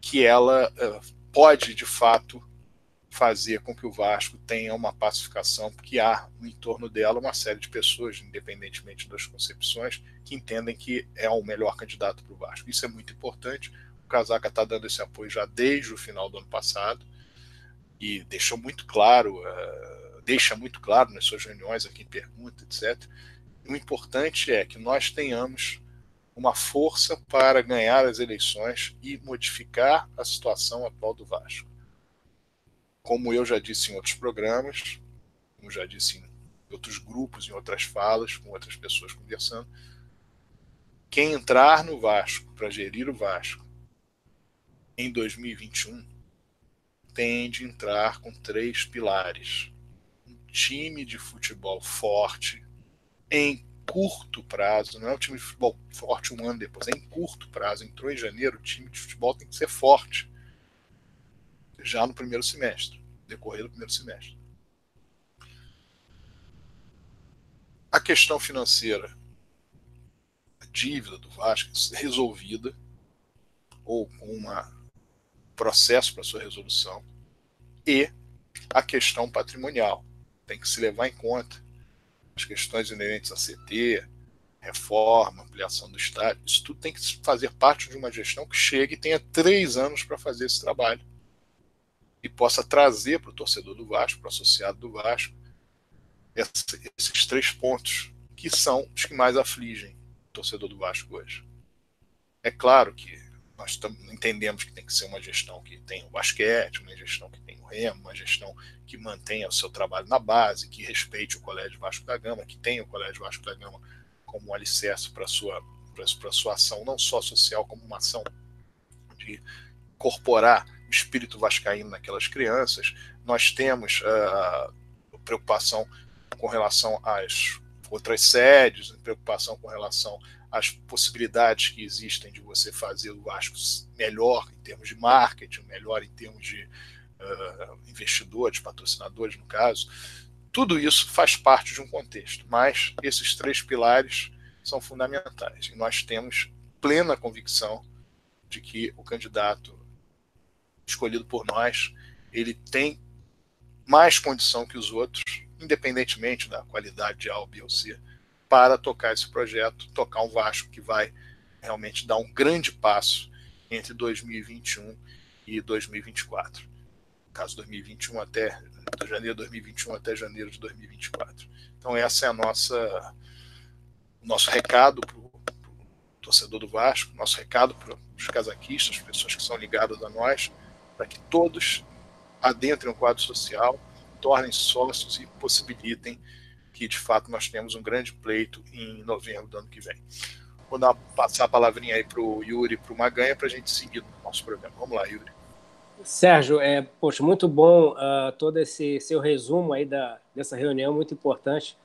que ela é, pode, de fato, fazer com que o Vasco tenha uma pacificação, porque há no entorno dela uma série de pessoas, independentemente das concepções, que entendem que é o melhor candidato para o Vasco. Isso é muito importante, Casaca está dando esse apoio já desde o final do ano passado e deixou muito claro, uh, deixa muito claro nas suas reuniões, aqui em pergunta, etc. o importante é que nós tenhamos uma força para ganhar as eleições e modificar a situação atual do Vasco. Como eu já disse em outros programas, como já disse em outros grupos, em outras falas, com outras pessoas conversando, quem entrar no Vasco para gerir o Vasco em 2021 tende a entrar com três pilares: time de futebol forte em curto prazo, não é um time de futebol forte um ano depois, é em curto prazo. Entrou em janeiro, o time de futebol tem que ser forte já no primeiro semestre, decorrer do primeiro semestre. A questão financeira, a dívida do Vasco resolvida ou com uma processo para sua resolução e a questão patrimonial. Tem que se levar em conta as questões inerentes a CT, reforma, ampliação do estádio, isso tudo tem que fazer parte de uma gestão que chegue e tenha três anos para fazer esse trabalho e possa trazer para o torcedor do Vasco, para o associado do Vasco, esses três pontos que são os que mais afligem o torcedor do Vasco hoje. É claro que nós entendemos que tem que ser uma gestão que tenha o basquete, uma gestão que tenha o remo, uma gestão que mantenha o seu trabalho na base, que respeite o Colégio Vasco da Gama, que tenha o Colégio Vasco da Gama como um alicerce para a sua, para sua ação, não só social, como uma ação de incorporar o espírito vascaíno naquelas crianças. Nós temos uh, preocupação com relação às outras sedes, preocupação com relação às possibilidades que existem de você fazer o Vasco melhor em termos de marketing, melhor em termos de uh, investidores, patrocinadores, no caso. Tudo isso faz parte de um contexto, mas esses três pilares são fundamentais. E nós temos plena convicção de que o candidato escolhido por nós, ele tem mais condição que os outros, independentemente da qualidade de A ou B ou C, para tocar esse projeto, tocar um Vasco que vai realmente dar um grande passo entre 2021 e 2024. Caso 2021 até de janeiro de 2021 até janeiro de 2024. Então essa é a nossa nosso recado para o torcedor do Vasco, nosso recado para os casaquistas, pessoas que são ligadas a nós, para que todos adentrem o quadro social, tornem sócios e possibilitem que, de fato, nós tenhamos um grande pleito em novembro do ano que vem. Vou dar, passar a palavrinha aí para o Yuri e para o Maganha para a gente seguir o nosso programa. Vamos lá, Yuri. Sérgio, é, poxa, muito bom uh, todo esse seu resumo aí da, dessa reunião, muito importante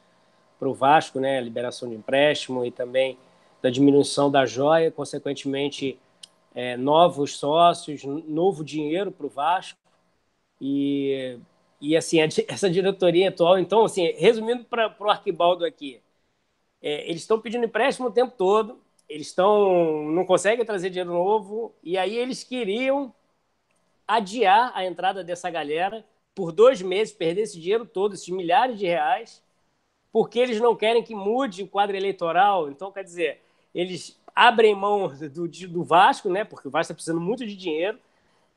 para o Vasco, né? Liberação de empréstimo e também da diminuição da joia, consequentemente, é, novos sócios, novo dinheiro para o Vasco. E, e assim, a, essa diretoria atual, então, assim, resumindo para o Arquibaldo aqui, é, eles estão pedindo empréstimo o tempo todo, eles estão não conseguem trazer dinheiro novo, e aí eles queriam adiar a entrada dessa galera por dois meses, perder esse dinheiro todo, esses milhares de reais, porque eles não querem que mude o quadro eleitoral. Então, quer dizer, eles abrem mão do, do Vasco, né? Porque o Vasco está precisando muito de dinheiro,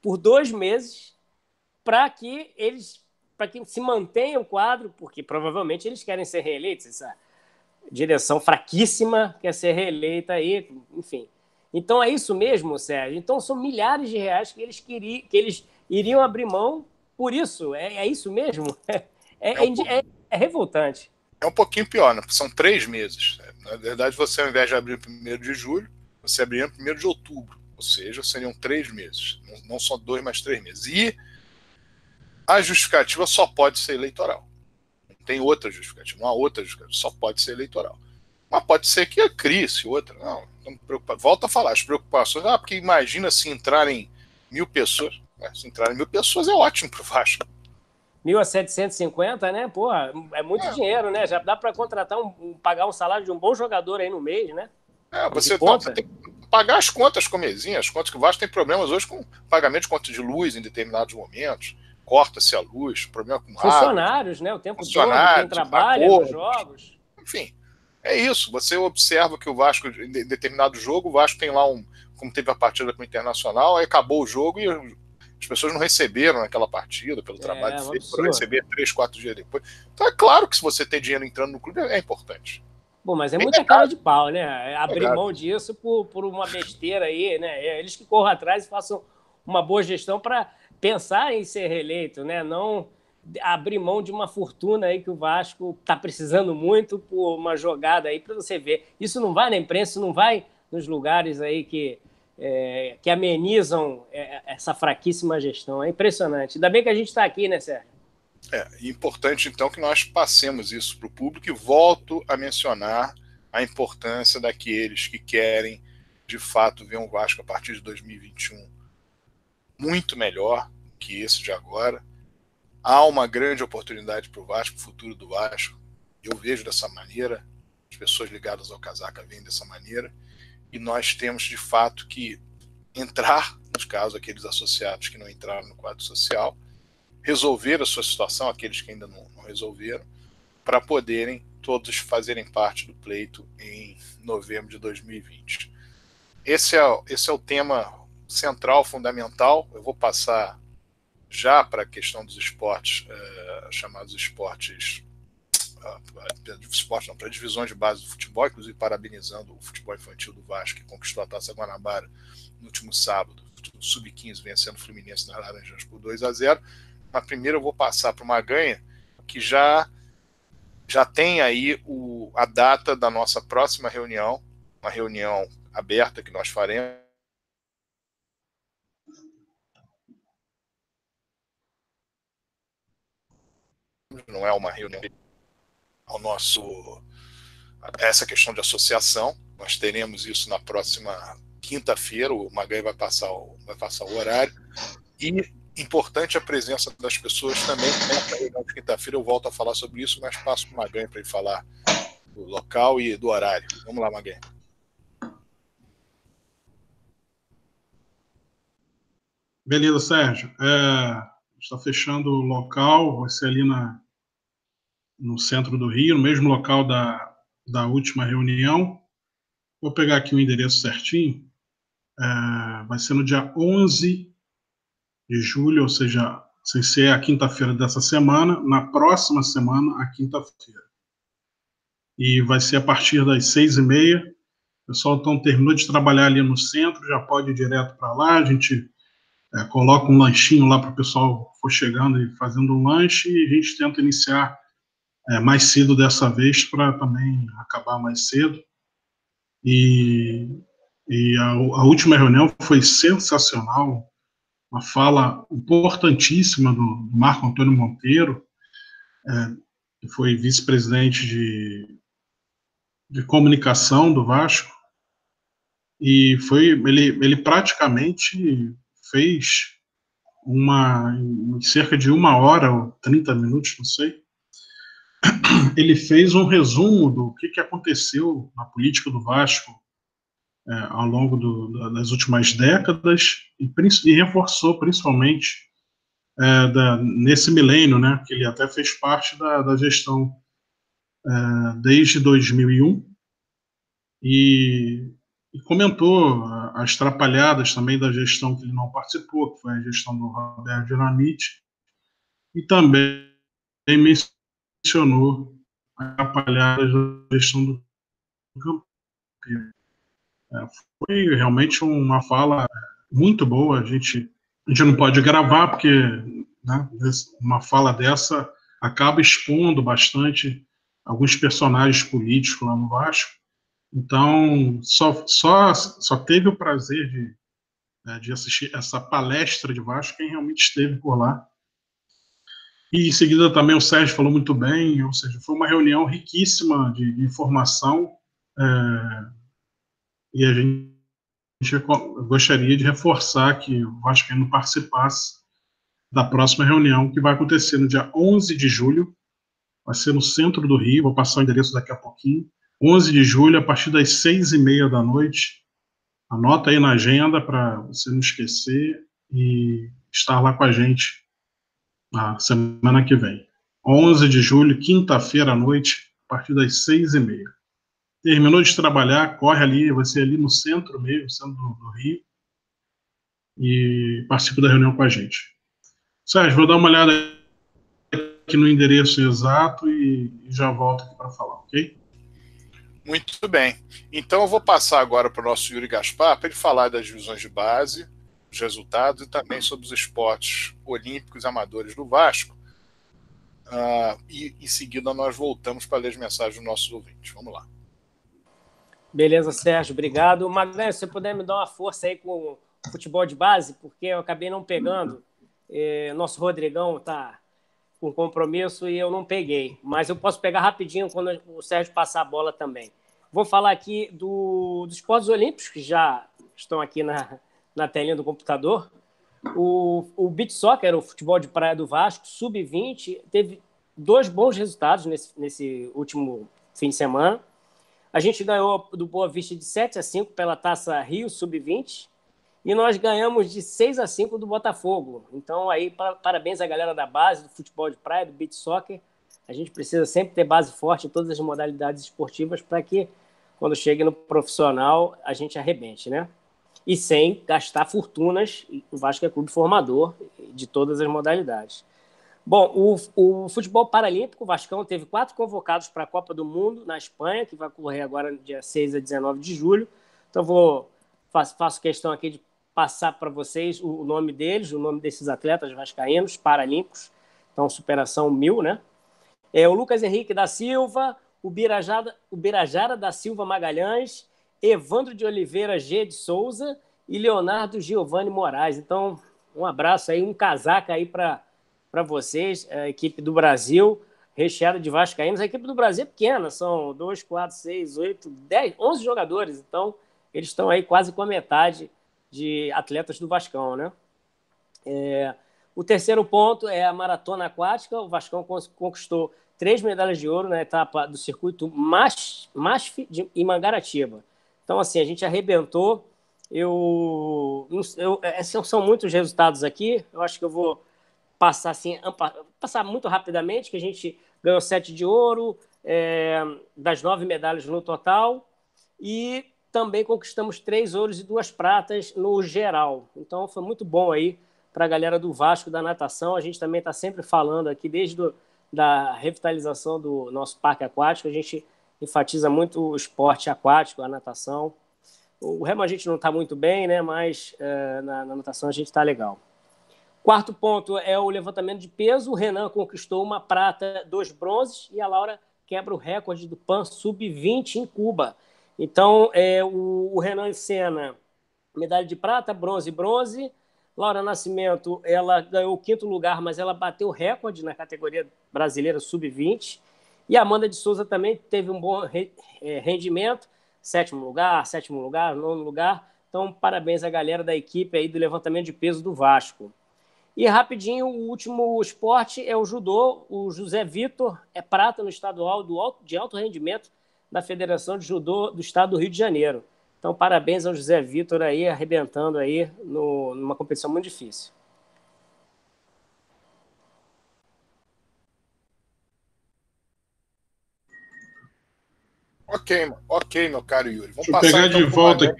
por dois meses, para que eles para que se mantenha o quadro, porque provavelmente eles querem ser reeleitos, essa direção fraquíssima quer ser reeleita aí, enfim. Então é isso mesmo, Sérgio. Então são milhares de reais que eles queriam, que eles iriam abrir mão por isso. É, é isso mesmo? É, é, é, é revoltante é um pouquinho pior, né? são três meses. Na verdade, você, ao invés de abrir 1 de julho, você abriria no 1 de outubro. Ou seja, seriam três meses. Não só dois, mas três meses. E a justificativa só pode ser eleitoral. Não tem outra justificativa. Não há outra justificativa. Só pode ser eleitoral. Mas pode ser que crie-se outra. Não, não Volta a falar. As preocupações. Ah, porque imagina se entrarem mil pessoas. Se entrarem mil pessoas é ótimo para o Vasco 1.750, né? Porra, é muito é. dinheiro, né? Já dá para contratar um, pagar um salário de um bom jogador aí no mês, né? É, você, você tem que pagar as contas comezinhas, as contas que o Vasco tem problemas hoje com pagamento de conta de luz em determinados momentos, corta-se a luz, problema com Funcionários, né? O tempo todo, quem trabalha nos jogos. Enfim, é isso. Você observa que o Vasco, em determinado jogo, o Vasco tem lá um, como teve a partida com o Internacional, aí acabou o jogo e as pessoas não receberam naquela partida pelo é, trabalho é, feito, foram receber três, quatro dias depois. Então é claro que se você tem dinheiro entrando no clube é importante. Bom, mas é muita cara de pau, né? Abrir é mão disso por, por uma besteira aí, né? É, eles que corram atrás e façam uma boa gestão para pensar em ser reeleito, né? Não abrir mão de uma fortuna aí que o Vasco está precisando muito por uma jogada aí para você ver. Isso não vai na imprensa, não vai nos lugares aí que é, que amenizam é, essa fraquíssima gestão. É impressionante. Ainda bem que a gente está aqui, né, Sérgio? É importante, então, que nós passemos isso para o público e volto a mencionar a importância daqueles que querem, de fato, ver um Vasco a partir de 2021 muito melhor que esse de agora. Há uma grande oportunidade para o Vasco, o futuro do Vasco. Eu vejo dessa maneira, as pessoas ligadas ao casaca veem dessa maneira e nós temos de fato que entrar, nos casos, aqueles associados que não entraram no quadro social, resolver a sua situação, aqueles que ainda não, não resolveram, para poderem todos fazerem parte do pleito em novembro de 2020. Esse é, esse é o tema central, fundamental. Eu vou passar já para a questão dos esportes, é, chamados esportes, uh, esporte não, para divisões de base do futebol, inclusive parabenizando o futebol infantil do Vasco, que conquistou a Taça Guanabara no último sábado, o Sub-15 vencendo o Fluminense nas Laranjas por 2 a 0 Mas primeiro eu vou passar para uma ganha que já já tem aí o, a data da nossa próxima reunião, uma reunião aberta que nós faremos não é uma reunião ao nosso essa questão de associação. Nós teremos isso na próxima quinta-feira. O Magai vai passar o, vai passar o horário e importante a presença das pessoas também. De quinta-feira eu volto a falar sobre isso, mas passo para o Magai para ele falar do local e do horário. Vamos lá, Magai. Beleza, Sérgio. É, está fechando o local, vai ser ali na, no centro do Rio, no mesmo local da, da última reunião. Vou pegar aqui o endereço certinho. É, vai ser no dia 11 de julho, ou seja, sem ser a quinta-feira dessa semana, na próxima semana, a quinta-feira. E vai ser a partir das seis e meia. O pessoal então terminou de trabalhar ali no centro, já pode ir direto para lá. A gente é, coloca um lanchinho lá para o pessoal for chegando e fazendo um lanche e a gente tenta iniciar é, mais cedo dessa vez para também acabar mais cedo. E, e a, a, última reunião foi sensacional, uma fala importantíssima do, do Marco Antônio Monteiro, é, que foi vice-presidente de, de comunicação do Vasco, e foi ele, ele praticamente fez uma em cerca de uma hora ou 30 minutos, não sei, ele fez um resumo do que, que aconteceu na política do Vasco é, ao longo do, das últimas décadas e, e reforçou principalmente é, da, nesse milênio, né, que ele até fez parte da, da gestão é, desde 2001 e, e comentou as trapalhadas também da gestão que ele não participou, que foi a gestão do Roberto Dinamite, e também mencionou atrapalhadas da gestão do campo. É, foi realmente uma fala muito boa. A gente, a gente não pode gravar, porque né, uma fala dessa acaba expondo bastante alguns personagens políticos lá no Vasco. Então, só, só, só teve o prazer de, né, de assistir essa palestra de Vasco quem realmente esteve por lá e em seguida também o Sérgio falou muito bem, ou seja, foi uma reunião riquíssima de, de informação é, e a gente, gostaria de reforçar que o Vascaíno participasse da próxima reunião que vai acontecer no dia 11 de julho, vai ser no centro do Rio, vou passar o endereço daqui a pouquinho, 11 de julho, a partir das seis e meia da noite, anota aí na agenda para você não esquecer e estar lá com a gente na semana que vem. 11 de julho, quinta-feira à noite, a partir das seis e meia. Terminou de trabalhar, corre ali, vai ser ali no centro mesmo, centro do, do Rio, e participa da reunião com a gente. Sérgio, vou dar uma olhada aqui no endereço exato e, e já volto aqui para falar, ok? Muito bem. Então eu vou passar agora para o nosso Yuri Gaspar para ele falar das divisões de base, os resultados e também sobre os esportes olímpicos amadores do Vasco. Uh, e em seguida nós voltamos para ler as mensagens dos nossos ouvintes. Vamos lá. Beleza, Sérgio, obrigado. Magalhães, se você puder me dar uma força aí com o futebol de base, porque eu acabei não pegando. É, nosso Rodrigão está com compromisso e eu não peguei. Mas eu posso pegar rapidinho quando o Sérgio passar a bola também. Vou falar aqui do, dos esportes olímpicos, que já estão aqui na, na telinha do computador. O, o Beach Soccer, o futebol de praia do Vasco, sub-20, teve dois bons resultados nesse, nesse último fim de semana. A gente ganhou do Boa Vista de 7 a 5 pela Taça Rio Sub-20 e nós ganhamos de 6 a 5 do Botafogo. Então, aí, parabéns à galera da base, do futebol de praia, do beach soccer. A gente precisa sempre ter base forte em todas as modalidades esportivas para que, quando chegue no profissional, a gente arrebente, né? E sem gastar fortunas. O Vasco é clube formador de todas as modalidades. Bom, o, o futebol paralímpico, o Vascão teve quatro convocados para a Copa do Mundo na Espanha, que vai ocorrer agora no dia 6 a 19 de julho. Então, vou faço, faço questão aqui de passar para vocês o, o, nome deles, o nome desses atletas vascaínos paralímpicos. Então, superação mil, né? É o Lucas Henrique da Silva, o Birajara, o Birajara da Silva Magalhães, Evandro de Oliveira G. de Souza e Leonardo Giovanni Moraes. Então, um abraço aí, um casaca aí para vocês, a equipe do Brasil, recheada de vascaínos. A equipe do Brasil é pequena, são 2, 4, 6, 8, 10, 11 jogadores. Então, eles estão aí quase com a metade de atletas do Vascão, né? É, o terceiro ponto é a maratona aquática. O Vascão conquistou três medalhas de ouro na etapa do circuito MASF e Mangaratiba. Então, assim, a gente arrebentou. Eu, eu, são muitos resultados aqui. Eu acho que eu vou passar assim, passar muito rapidamente, que a gente ganhou sete de ouro, é, das nove medalhas no total, e também conquistamos três ouros e duas pratas no geral. Então foi muito bom aí para a galera do Vasco da natação. A gente também está sempre falando aqui, desde do, da revitalização do nosso parque aquático, a gente enfatiza muito o esporte aquático, a natação. O remo a gente não está muito bem, né? mas é, na, na natação a gente está legal. Quarto ponto é o levantamento de peso. O Renan conquistou uma prata, dois bronzes, e a Laura quebra o recorde do PAN sub-20 em Cuba. Então, é, o, o Renan Senna, medalha de prata, bronze, bronze. Laura Nascimento, ela ganhou o quinto lugar, mas ela bateu recorde na categoria brasileira sub-20. E a Amanda de Souza também teve um bom é, rendimento, sétimo lugar, sétimo lugar, nono lugar. Então, parabéns à galera da equipe aí do levantamento de peso do Vasco. E rapidinho, o último esporte é o judô. O José Vitor é prata no estadual alto, de alto rendimento da Federação de Judô do Estado do Rio de Janeiro. Então, parabéns ao José Vitor aí, arrebentando aí no, numa competição muito difícil. Ok, ok, meu caro Yuri. Vamos Deixa eu pegar então de volta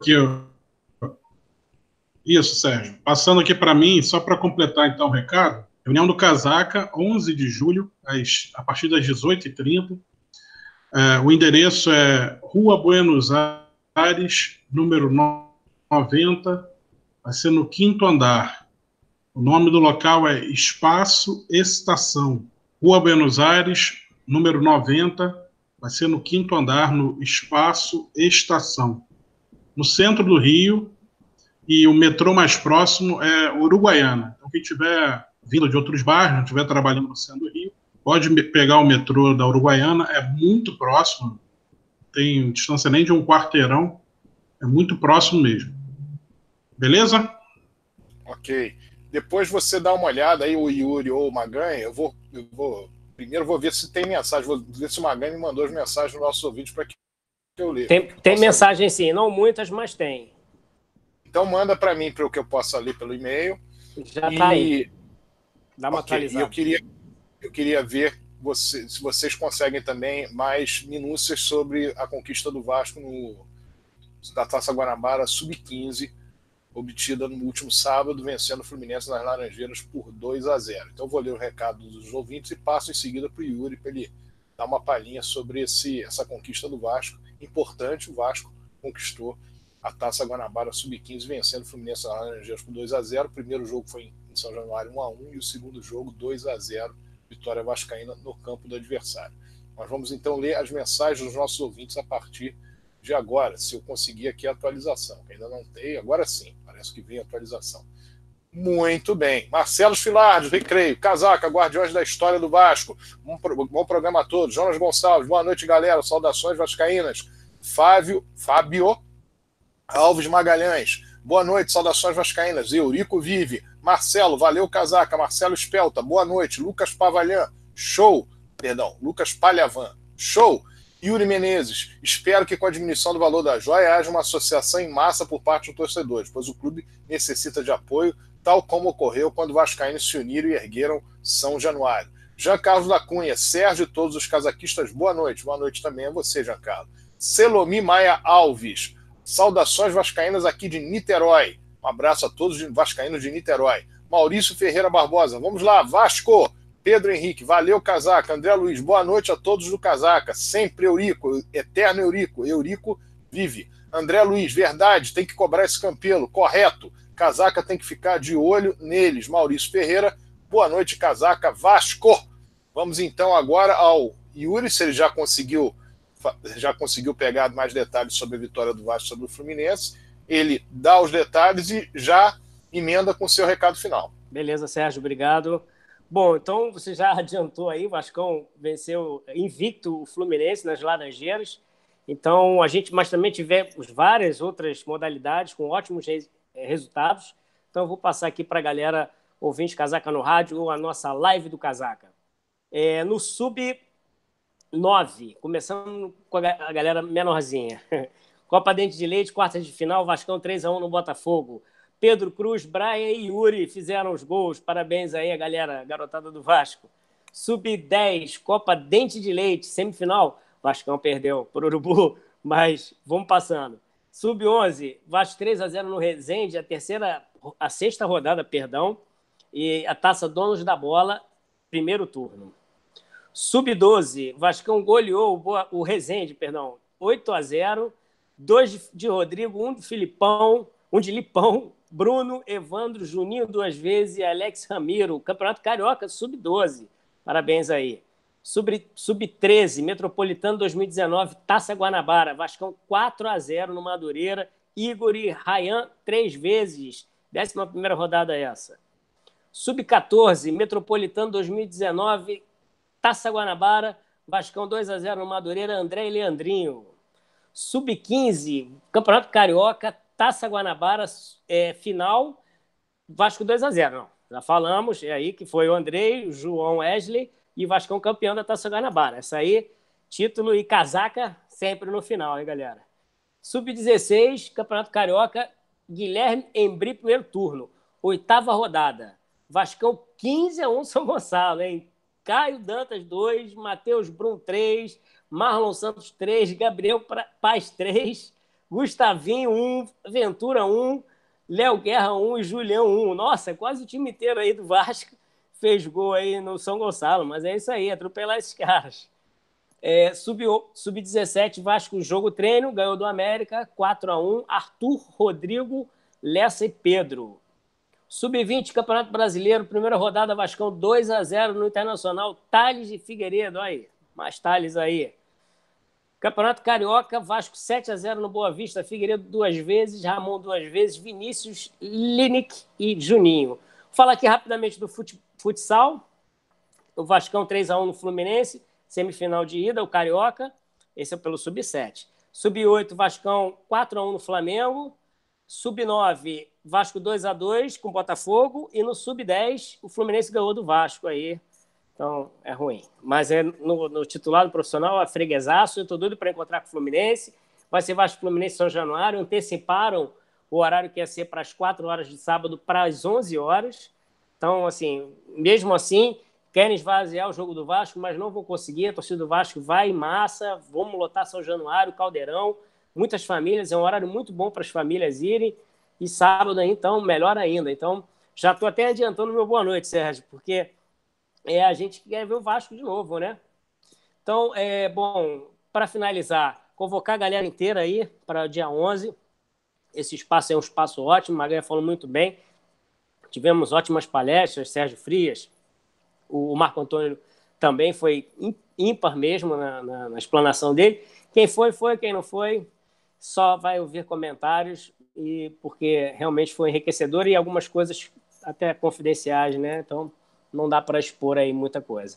aqui, ó. Isso, Sérgio. Passando aqui para mim, só para completar então o recado, reunião do Casaca, 11 de julho, às, a partir das 18h30. É, o endereço é Rua Buenos Aires, número 90, vai ser no quinto andar. O nome do local é Espaço Estação. Rua Buenos Aires, número 90, vai ser no quinto andar, no Espaço Estação. No centro do Rio, e o metrô mais próximo é Uruguaiana. Então, quem tiver vindo de outros bairros, não estiver trabalhando no centro do Rio, pode pegar o metrô da Uruguaiana, é muito próximo, tem distância nem de um quarteirão, é muito próximo mesmo. Beleza? Ok. Depois você dá uma olhada aí, o Yuri ou o Maganha, eu vou, eu vou primeiro vou ver se tem mensagem, vou ver se o Maganha me mandou as mensagens no nosso vídeo para que eu leia. Tem, tem mensagem sim, não muitas, mas tem. Então manda para mim para o que eu possa ler pelo e-mail. Já está aí. Dá uma okay. atualizada. Eu queria, eu queria ver você, se vocês conseguem também mais minúcias sobre a conquista do Vasco no, da Taça Guanabara Sub-15, obtida no último sábado, vencendo o Fluminense nas Laranjeiras por 2 a 0. Então vou ler o recado dos ouvintes e passo em seguida para o Yuri para ele dar uma palhinha sobre esse, essa conquista do Vasco. Importante, o Vasco conquistou a Taça Guanabara Sub-15, vencendo o Fluminense na Laranjeiras por 2 a 0 O primeiro jogo foi em São Januário 1 a 1 e o segundo jogo 2 a 0 vitória vascaína no campo do adversário. Nós vamos então ler as mensagens dos nossos ouvintes a partir de agora, se eu conseguir aqui a atualização, que ainda não tem, agora sim, parece que vem a atualização. Muito bem. Marcelo Filardes, Recreio, Casaca, Guardiões da História do Vasco. Bom, programa a todos. Jonas Gonçalves, boa noite, galera. Saudações vascaínas. Fábio, Fábio Alves Magalhães, boa noite, saudações vascaínas. Eurico Vive, Marcelo, valeu casaca. Marcelo Espelta, boa noite. Lucas Pavalhã, show. Perdão, Lucas Palhavan, show. Yuri Menezes, espero que com a diminuição do valor da joia haja uma associação em massa por parte dos torcedores, pois o clube necessita de apoio, tal como ocorreu quando Vascaínos se uniram e ergueram São Januário. Jean Carlos da Cunha, Sérgio e todos os casaquistas, boa noite. Boa noite também a você, Jean Carlos. Selomi Maia Alves, saudações vascaínas aqui de Niterói. Um abraço a todos os vascaínos de Niterói. Maurício Ferreira Barbosa, vamos lá, Vasco. Pedro Henrique, valeu, Casaca. André Luiz, boa noite a todos do Casaca. Sempre Eurico, eterno Eurico. Eurico vive. André Luiz, verdade, tem que cobrar esse campelo, correto. Casaca tem que ficar de olho neles. Maurício Ferreira, boa noite, Casaca. Vasco. Vamos então agora ao Yuri, se ele já conseguiu já conseguiu pegar mais detalhes sobre a vitória do Vasco sobre o Fluminense. Ele dá os detalhes e já emenda com seu recado final. Beleza, Sérgio, obrigado. Bom, então você já adiantou aí, Vascão venceu invicto o Fluminense nas Laranjeiras. Então a gente, mas também tivemos várias outras modalidades com ótimos eh, resultados. Então eu vou passar aqui para a galera ouvinte Casaca no Rádio, a nossa live do Casaca. É, no sub 9, começando com a galera menorzinha. Copa Dente de Leite, quartas de final, Vascão 3 a 1 no Botafogo. Pedro Cruz, Brian e Yuri fizeram os gols. Parabéns aí a galera, garotada do Vasco. Sub-10, Copa Dente de Leite, semifinal. Vascão perdeu por Urubu, mas vamos passando. Sub-11, Vasco 3 a 0 no Resende, a terceira, a sexta rodada, perdão, e a taça Donos da Bola, primeiro turno. Sub-12, Vascão goleou o Resende, perdão, 8 a 0 dois de Rodrigo, um de Filipão, um de Lipão, Bruno, Evandro, Juninho duas vezes e Alex Ramiro. Campeonato Carioca, sub-12. Parabéns aí. Sub-13, Metropolitano 2019, Taça Guanabara. Vascão 4 a 0 no Madureira. Igor e Rayan, três vezes. Décima primeira rodada essa. Sub-14, Metropolitano 2019, Taça Guanabara. Vascão 2 a 0 no Madureira, André e Leandrinho. Sub-15, Campeonato Carioca, Taça Guanabara, é, final, Vasco 2 a 0 não. Já falamos, é aí que foi o Andrei, o João Wesley e o Vascão campeão da Taça Guanabara. Essa aí, título e casaca sempre no final, hein, galera? Sub-16, Campeonato Carioca, Guilherme Embri, primeiro turno. Oitava rodada. Vascão 15 a 1 São Gonçalo, hein? Caio Dantas 2, Matheus Brum 3, Marlon Santos 3, Gabriel Paz 3, Gustavinho 1, Ventura 1, Léo Guerra 1 e Julião 1. Nossa, quase o time inteiro aí do Vasco fez gol aí no São Gonçalo, mas é isso aí, atropelar esses caras. É, Sub-17, Vasco jogo treino, ganhou do América, 4 a 1 Arthur, Rodrigo, Lessa e Pedro. Sub-20, Campeonato Brasileiro, primeira rodada, Vascão 2 a 0 no Internacional, Thales de Figueiredo, aí, mais Thales aí. Campeonato Carioca, Vasco 7 a 0 no Boa Vista, Figueiredo duas vezes, Ramon duas vezes, Vinícius, Linick e Juninho. Fala aqui rapidamente do futsal. O Vascão 3 a 1 no Fluminense, semifinal de ida, o Carioca. Esse é pelo sub-7. Sub-8, Vascão 4 a 1 no Flamengo. Sub-9, Vasco 2 a 2 com Botafogo e no sub-10 o Fluminense ganhou do Vasco aí então, é ruim. Mas é no, no titular do profissional, é freguesaço. Eu estou doido para encontrar com o Fluminense. Vai ser Vasco Fluminense São Januário. Anteciparam o horário que ia ser para as 4 horas de sábado para as 11 horas. Então, assim, mesmo assim, querem esvaziar o jogo do Vasco, mas não vão conseguir. A torcida do Vasco vai em massa. Vamos lotar São Januário, Caldeirão. Muitas famílias. É um horário muito bom para as famílias irem. E sábado, então, melhor ainda. Então, já estou até adiantando meu boa noite, Sérgio, porque é a gente que quer ver o Vasco de novo, né? Então, é bom, para finalizar, convocar a galera inteira aí para dia 11. Esse espaço é um espaço ótimo, Magalha falou muito bem. Tivemos ótimas palestras, Sérgio Frias, o Marco Antônio também foi ímpar mesmo na, na, na explanação dele. Quem foi, foi, quem não foi, só vai ouvir comentários, e porque realmente foi enriquecedor e algumas coisas até confidenciais, né? Então, não dá para expor aí muita coisa.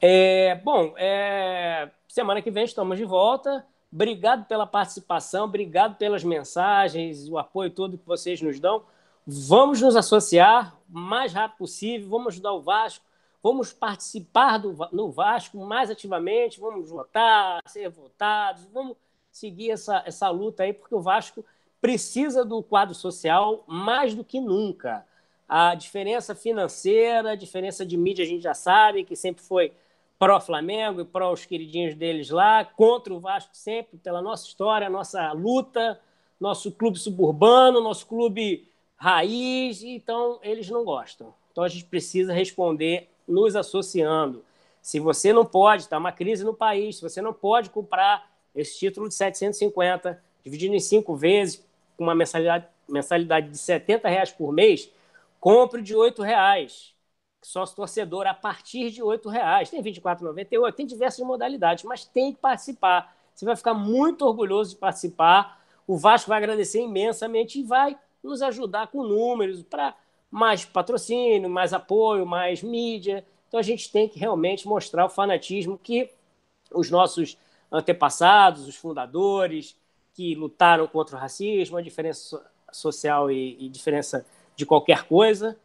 É, bom, é, semana que vem estamos de volta. Obrigado pela participação, obrigado pelas mensagens, o apoio todo que vocês nos dão. Vamos nos associar o mais rápido possível, vamos ajudar o Vasco, vamos participar do, no Vasco mais ativamente, vamos votar, ser votados, vamos seguir essa, essa luta aí, porque o Vasco precisa do quadro social mais do que nunca. A diferença financeira, a diferença de mídia a gente já sabe, que sempre foi pró-Flamengo e pró os queridinhos deles lá, contra o Vasco sempre, pela nossa história, nossa luta, nosso clube suburbano, nosso clube raiz, então eles não gostam. Então a gente precisa responder nos associando. Se você não pode, está uma crise no país, se você não pode comprar esse título de 750, dividindo em cinco vezes, com uma mensalidade, mensalidade de 70 reais por mês, compre de 8 reais. Sócio torcedor a partir de 8 reais. Tem 24,98, tem diversas modalidades, mas tem que participar. Você vai ficar muito orgulhoso de participar. O Vasco vai agradecer imensamente e vai nos ajudar com números para mais patrocínio, mais apoio, mais mídia. Então a gente tem que realmente mostrar o fanatismo que os nossos antepassados, os fundadores, que lutaram contra o racismo, a diferença social e, e diferença de qualquer coisa.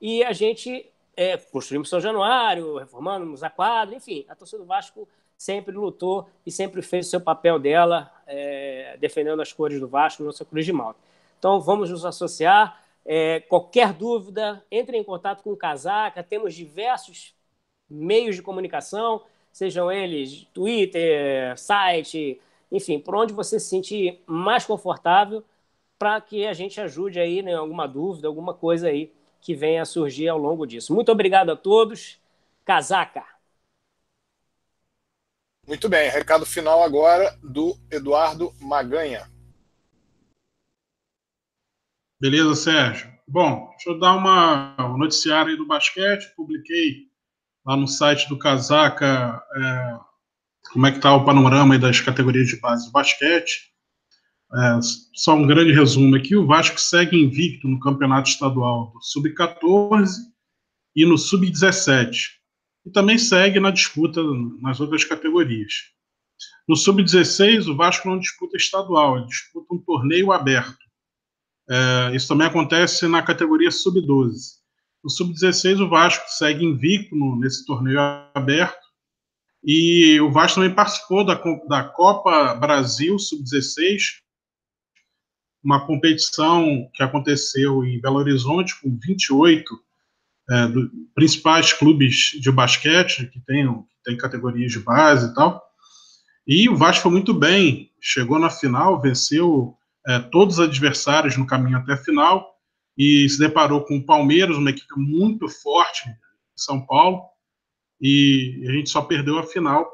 E a gente é, construímos São Januário, reformamos a quadra, enfim, a torcida do Vasco sempre lutou e sempre fez o seu papel dela, é, defendendo as cores do Vasco, nossa cruz de malta. Então, vamos nos associar. É, qualquer dúvida, entre em contato com o Casaca. Temos diversos meios de comunicação, sejam eles Twitter, site, enfim, por onde você se sentir mais confortável para que a gente ajude aí, né, alguma dúvida, alguma coisa aí que venha a surgir ao longo disso. Muito obrigado a todos. Casaca. Muito bem, recado final agora do Eduardo Maganha. Beleza, Sérgio. Bom, deixa eu dar uma, um noticiário aí do basquete. Publiquei lá no site do Casaca é, como é que está o panorama das categorias de base do basquete. É, só um grande resumo aqui: o Vasco segue invicto no campeonato estadual do Sub-14 e no Sub-17. E também segue na disputa nas outras categorias. No Sub-16, o Vasco não disputa estadual, ele disputa um torneio aberto. É, isso também acontece na categoria Sub-12. No Sub-16, o Vasco segue invicto no, nesse torneio aberto. E o Vasco também participou da, da Copa Brasil Sub-16, uma competição que aconteceu em Belo Horizonte com 28 é, do, principais clubes de basquete que tem, que tem categorias de base e tal. E o Vasco foi muito bem, chegou na final, venceu é, todos os adversários no caminho até a final e se deparou com o Palmeiras, uma equipe muito forte em São Paulo, e a gente só perdeu a final.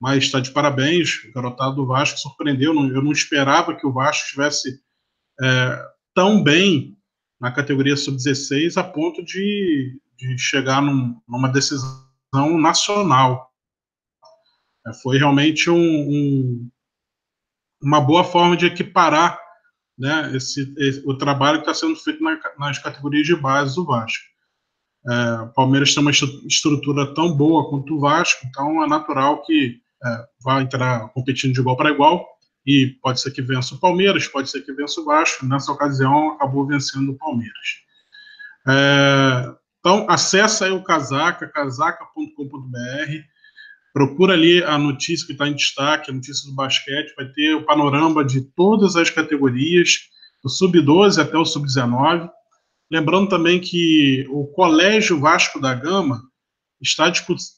Mas está de parabéns, o garotado do Vasco surpreendeu. Eu não esperava que o Vasco estivesse é, tão bem na categoria sub-16 a ponto de, de chegar num, numa decisão nacional. É, foi realmente um, um, uma boa forma de equiparar né, esse, esse o trabalho que está sendo feito na, nas categorias de base do Vasco. É, o Palmeiras tem uma estrutura tão boa quanto o Vasco, então é natural que é, vá entrar competindo de igual para igual e pode ser que vença o Palmeiras, pode ser que vença o Vasco. Nessa ocasião, acabou vencendo o Palmeiras. É, então, acessa aí o Casaca, casaca.com.br, procura ali a notícia que está em destaque, a notícia do basquete, vai ter o panorama de todas as categorias, do sub-12 até o sub-19. Lembrando também que o Colégio Vasco da Gama está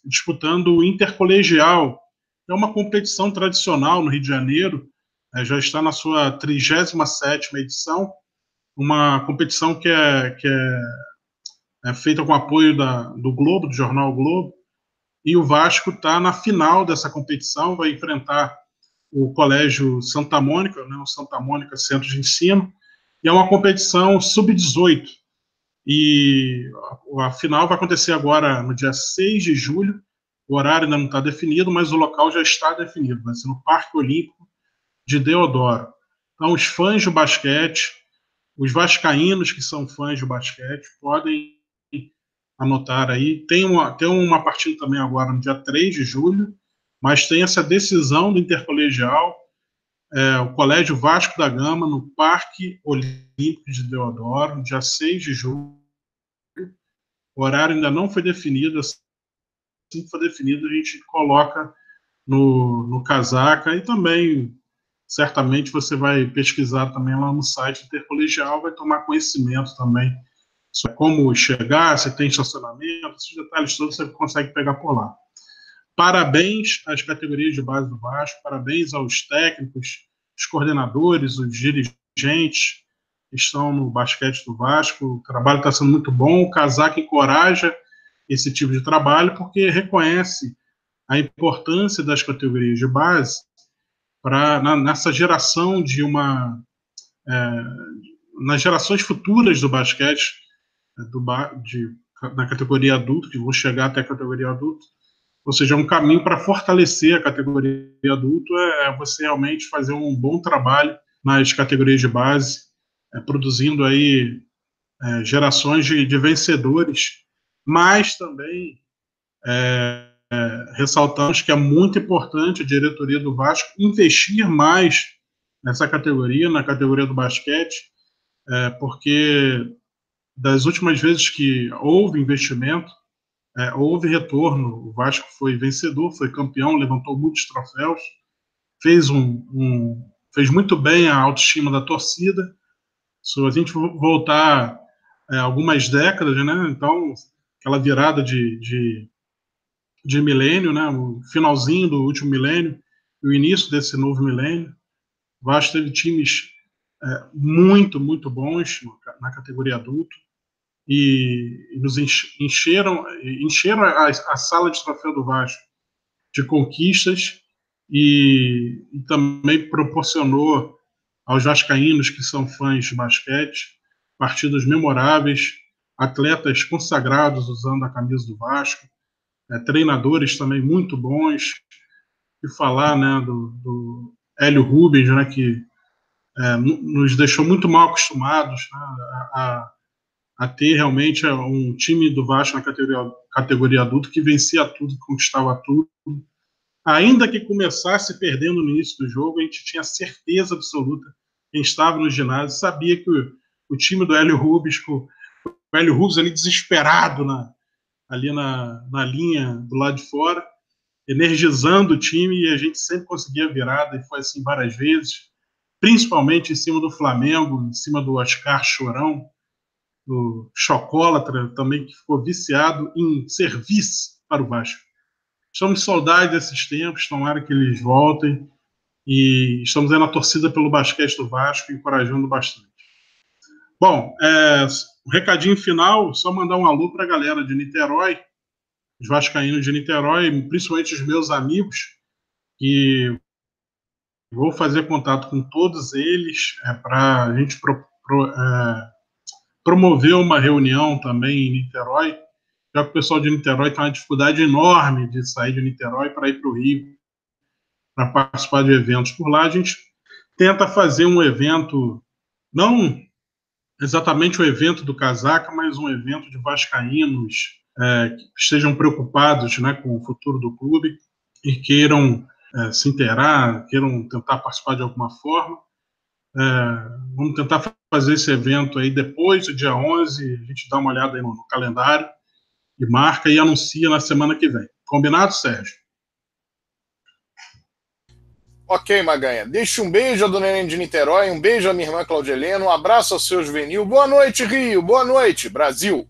disputando o Intercolegial, é uma competição tradicional no Rio de Janeiro, é, já está na sua 37ª edição, uma competição que é, que é, é feita com apoio da, do Globo, do jornal Globo, e o Vasco está na final dessa competição, vai enfrentar o Colégio Santa Mônica, né, o Santa Mônica Centro de Ensino, e é uma competição sub-18. E a, a final vai acontecer agora no dia 6 de julho, o horário ainda não está definido, mas o local já está definido, vai ser no Parque Olímpico de Deodoro. Então, os fãs do basquete, os vascaínos que são fãs do basquete, podem anotar aí. Tem uma, tem uma partida também agora no dia 3 de julho, mas tem essa decisão do intercolegial, é, o Colégio Vasco da Gama, no Parque Olímpico de Deodoro, dia 6 de julho. O horário ainda não foi definido, assim que for definido, a gente coloca no, no casaca e também certamente você vai pesquisar também lá no site intercolegial, vai tomar conhecimento também como chegar, se tem estacionamento, esses detalhes todos você consegue pegar por lá. Parabéns às categorias de base do Vasco, parabéns aos técnicos, os coordenadores, os dirigentes que estão no basquete do Vasco. O trabalho está sendo muito bom. O Casaca encoraja esse tipo de trabalho porque reconhece a importância das categorias de base para nessa geração de uma é, nas gerações futuras do basquete é, do, de, na categoria adulto que vão chegar até a categoria adulto. Ou seja, um caminho para fortalecer a categoria adulto é, é você realmente fazer um bom trabalho nas categorias de base, é, produzindo aí é, gerações de, de, vencedores, mas também é, é, ressaltamos que é muito importante a diretoria do Vasco investir mais nessa categoria, na categoria do basquete, é, porque das últimas vezes que houve investimento, é, houve retorno. O Vasco foi vencedor, foi campeão, levantou muitos troféus, fez um, um fez muito bem a autoestima da torcida. Se a gente voltar é, algumas décadas, né? Então, aquela virada de, de, de milênio, né? O finalzinho do último milênio o início desse novo milênio, o Vasco teve times é, muito, muito bons na categoria adulto e, e nos encheram, encheram a, a, sala de troféu do Vasco de conquistas e, e, também proporcionou aos vascaínos que são fãs de basquete partidas memoráveis, atletas consagrados usando a camisa do Vasco, é, treinadores também muito bons e falar né, do, do Hélio Rubens, né, que é, nos deixou muito mal acostumados né, a, a ter realmente é, um time do Vasco na categoria, categoria adulto que vencia tudo, conquistava tudo. Ainda que começasse perdendo no início do jogo, a gente tinha certeza absoluta, quem estava no ginásio sabia que o, o time do Hélio Rubens, com o Hélio Rubens ali desesperado na, ali na, na linha do lado de fora, energizando o time e a gente sempre conseguia virada e foi assim várias vezes, principalmente em cima do Flamengo, em cima do Oscar Chorão, o Chocólatra também, que ficou viciado em serviço para o Vasco. Estamos saudades desses tempos, tomara que eles voltem. E estamos aí na torcida pelo basquete do Vasco, encorajando bastante. Bom, é, um recadinho final, só mandar um alô para a galera de Niterói, os vascaínos de Niterói, principalmente os meus amigos, que vou fazer contato com todos eles é, para a gente pro, pro, é, promoveu uma reunião também em Niterói, já que o pessoal de Niterói está uma dificuldade enorme de sair de Niterói para ir para o Rio, para participar de eventos por lá. A gente tenta fazer um evento, não exatamente o evento do Casaca, mas um evento de vascaínos é, que estejam preocupados né, com o futuro do clube e queiram é, se inteirar, queiram tentar participar de alguma forma. É, vamos tentar fazer esse evento aí depois do dia 11, a gente dá uma olhada no, no calendário e marca e anuncia na semana que vem. Combinado, Sérgio? Ok, Maganha. Deixa um beijo a dona Helena de Niterói, um beijo à minha irmã Claudia Helena, um abraço ao seu juvenil. Boa noite, Rio. Boa noite, Brasil.